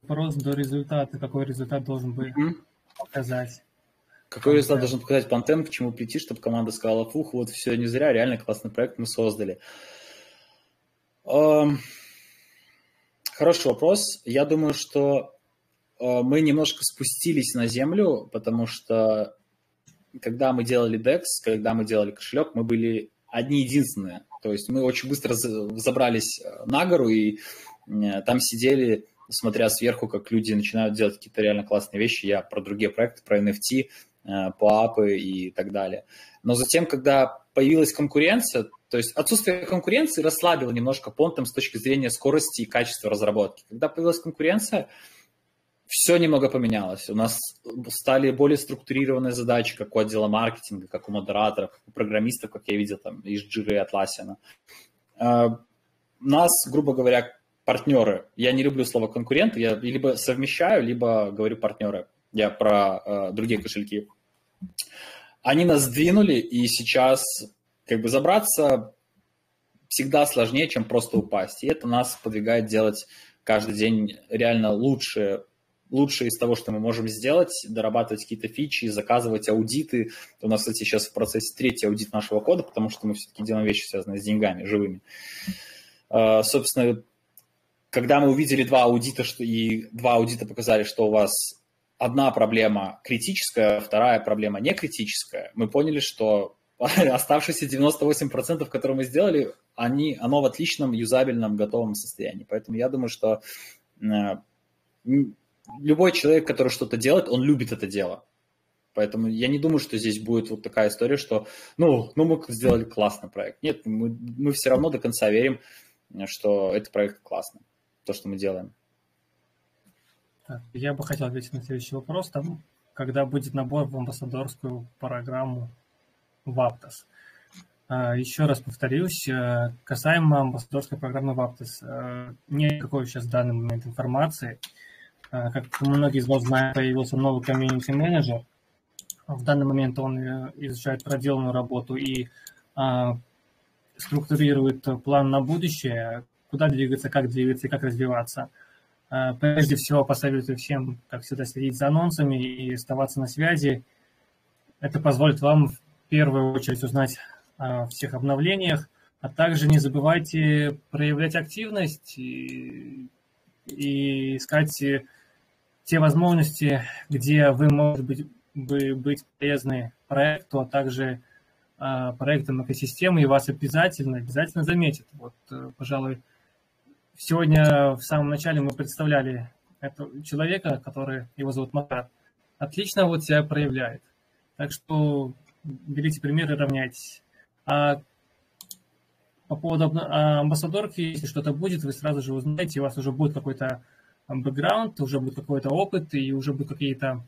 Вопрос до результата. Какой результат должен быть mm-hmm. показать? Какой результат должен показать Пантен, к чему прийти, чтобы команда сказала, фух, вот все не зря, реально классный проект мы создали. Хороший вопрос. Я думаю, что э, мы немножко спустились на землю, потому что когда мы делали DEX, когда мы делали кошелек, мы были одни единственные. То есть мы очень быстро забрались э, на гору и э, там сидели смотря сверху, как люди начинают делать какие-то реально классные вещи. Я про другие проекты, про NFT, э, по апы и так далее. Но затем, когда появилась конкуренция, то есть отсутствие конкуренции расслабило немножко понтом с точки зрения скорости и качества разработки. Когда появилась конкуренция, все немного поменялось. У нас стали более структурированные задачи, как у отдела маркетинга, как у модераторов, как у программистов, как я видел там из Jira и Atlassian. Uh, нас, грубо говоря, партнеры. Я не люблю слово конкуренты, я либо совмещаю, либо говорю партнеры. Я про uh, другие кошельки. Они нас сдвинули, и сейчас как бы забраться всегда сложнее, чем просто упасть. И это нас подвигает делать каждый день реально лучше, лучше из того, что мы можем сделать, дорабатывать какие-то фичи, заказывать аудиты. У нас, кстати, сейчас в процессе третий аудит нашего кода, потому что мы все-таки делаем вещи, связанные с деньгами, живыми. А, собственно, когда мы увидели два аудита, что и два аудита показали, что у вас одна проблема критическая, вторая проблема не критическая, мы поняли, что оставшиеся 98%, которые мы сделали, они, оно в отличном, юзабельном, готовом состоянии. Поэтому я думаю, что э, любой человек, который что-то делает, он любит это дело. Поэтому я не думаю, что здесь будет вот такая история, что ну, ну мы сделали классный проект. Нет, мы, мы все равно до конца верим, что этот проект классный, то, что мы делаем. Я бы хотел ответить на следующий вопрос. Там, когда будет набор в амбассадорскую программу в Aptos. А, еще раз повторюсь, э, касаемо амбассадорской программы в Aptos, э, нет никакой сейчас в данный момент информации. Э, как многие из вас знают, появился новый комьюнити-менеджер. В данный момент он изучает проделанную работу и а, структурирует план на будущее, куда двигаться, как двигаться и как развиваться. Прежде всего, посоветую всем, как всегда, следить за анонсами и оставаться на связи. Это позволит вам в первую очередь узнать о всех обновлениях, а также не забывайте проявлять активность и, и искать те возможности, где вы можете быть, быть полезны проекту, а также а, проектам экосистемы, и вас обязательно, обязательно заметят. Вот, э, пожалуй, сегодня в самом начале мы представляли этого человека, который, его зовут Макар, отлично вот себя проявляет. Так что берите примеры, равняйтесь. А по поводу а, амбассадорки, если что-то будет, вы сразу же узнаете, у вас уже будет какой-то бэкграунд, уже будет какой-то опыт и уже будут какие-то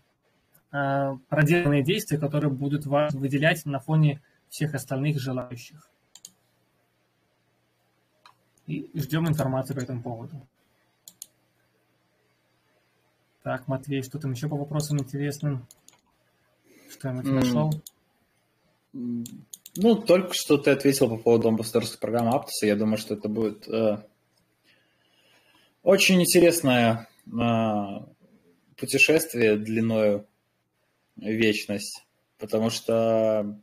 а, проделанные действия, которые будут вас выделять на фоне всех остальных желающих. И ждем информации по этому поводу. Так, Матвей, что там еще по вопросам интересным? Что-нибудь mm. нашел? Ну, только что ты ответил по поводу амбассадорской программы Aptos. Я думаю, что это будет э, очень интересное э, путешествие длиною вечность. Потому что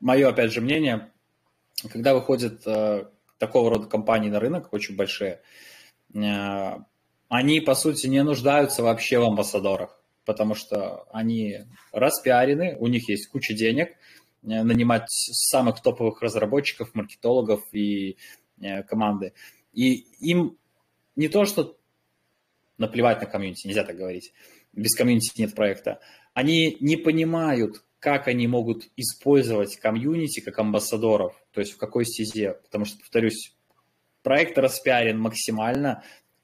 мое, опять же, мнение, когда выходят э, такого рода компании на рынок, очень большие, э, они, по сути, не нуждаются вообще в амбассадорах, потому что они распиарены, у них есть куча денег – Э, нанимать самых топовых разработчиков, маркетологов и э, команды. И им не то, что наплевать на комьюнити, нельзя так говорить, без комьюнити нет проекта. Они не понимают, как они могут использовать комьюнити как амбассадоров, то есть в какой стезе. Потому что, повторюсь, проект распиарен максимально,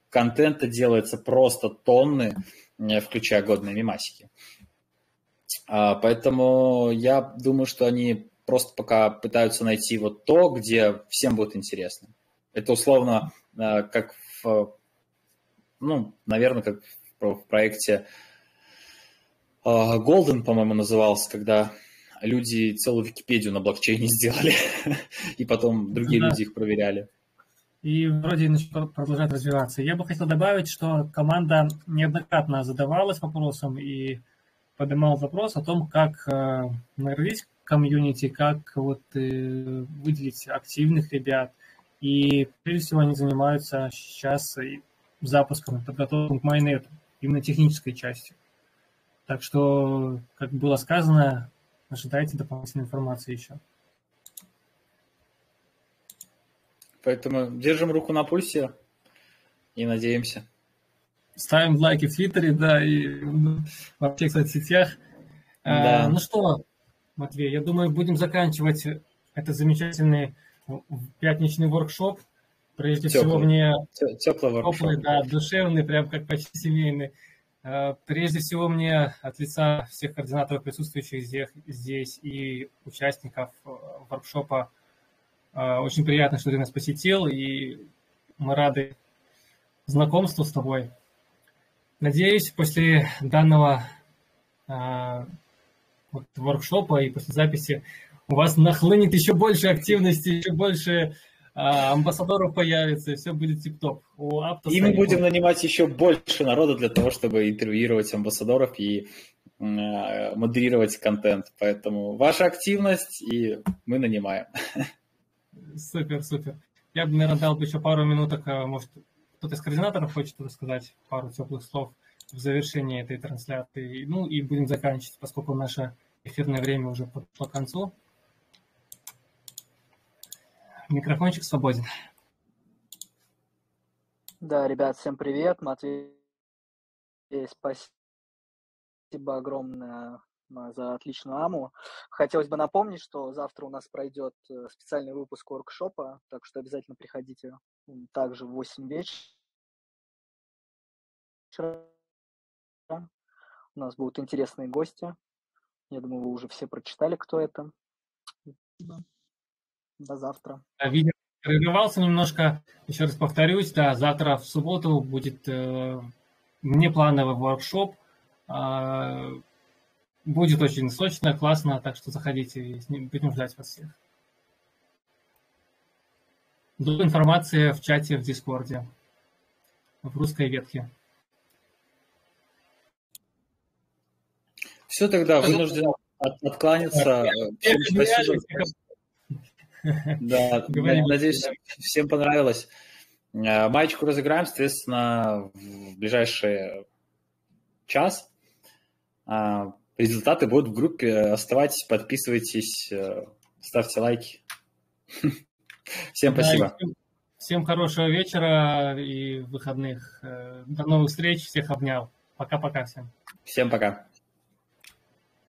контента делается просто тонны, э, включая годные мимасики. А, поэтому я думаю, что они просто пока пытаются найти вот то, где всем будет интересно. Это условно а, как в, ну, наверное, как в проекте Golden, по-моему, назывался, когда люди целую Википедию на блокчейне сделали, и потом другие да. люди их проверяли. И вроде продолжает развиваться. Я бы хотел добавить, что команда неоднократно задавалась вопросом и поднимал вопрос о том, как э, наградить комьюнити, как вот э, выделить активных ребят. И прежде всего они занимаются сейчас запуском, подготовкой к майнету, именно технической частью. Так что, как было сказано, ожидайте дополнительной информации еще. Поэтому держим руку на пульсе и надеемся. Ставим лайки в Твиттере, да, и во всех соцсетях. А, да. А, ну что, Матвей, я думаю, будем заканчивать этот замечательный пятничный воркшоп. Прежде теплый. всего мне теплый, воркшоп. теплый, да, душевный, прям как почти семейный. Э, прежде всего, мне от лица всех координаторов, присутствующих здесь, и участников э, воркшопа, очень приятно, что ты нас посетил, и мы рады знакомству с тобой. Надеюсь, после данного воркшопа и после записи у вас нахлынет еще больше активности, еще больше а, амбассадоров появится, и все будет тип-топ. И мы будем нанимать еще больше народа для того, чтобы интервьюировать амбассадоров и э, модерировать контент. Поэтому ваша активность, и мы нанимаем. Супер, супер. Я бы, наверное, дал бы еще пару минуток, а, может, кто-то из координаторов хочет что-то сказать, пару теплых слов в завершении этой трансляции. Ну и будем заканчивать, поскольку наше эфирное время уже подошло к концу. Микрофончик свободен. Да, ребят, всем привет. Матвей, спасибо огромное а, за отличную аму. Хотелось бы напомнить, что завтра у нас пройдет э, специальный выпуск воркшопа, так что обязательно приходите также в 8 вечера. У нас будут интересные гости. Я думаю, вы уже все прочитали, кто это. До завтра. Видео прерывался немножко. Еще раз повторюсь, да, завтра в субботу будет э, внеплановый воркшоп. Э, будет очень сочно, классно, так что заходите, будем ждать вас всех. Жду информации в чате в Дискорде, в русской ветке. Все тогда, вынужден откланяться. Спасибо. Да, надеюсь, всем понравилось. Э, маечку разыграем, соответственно, в ближайший час. А, результаты будут в группе. Оставайтесь, подписывайтесь, э, ставьте лайки. Всем спасибо. всем хорошего вечера и выходных. Э, до новых встреч. Всех обнял. Пока-пока всем. Всем пока.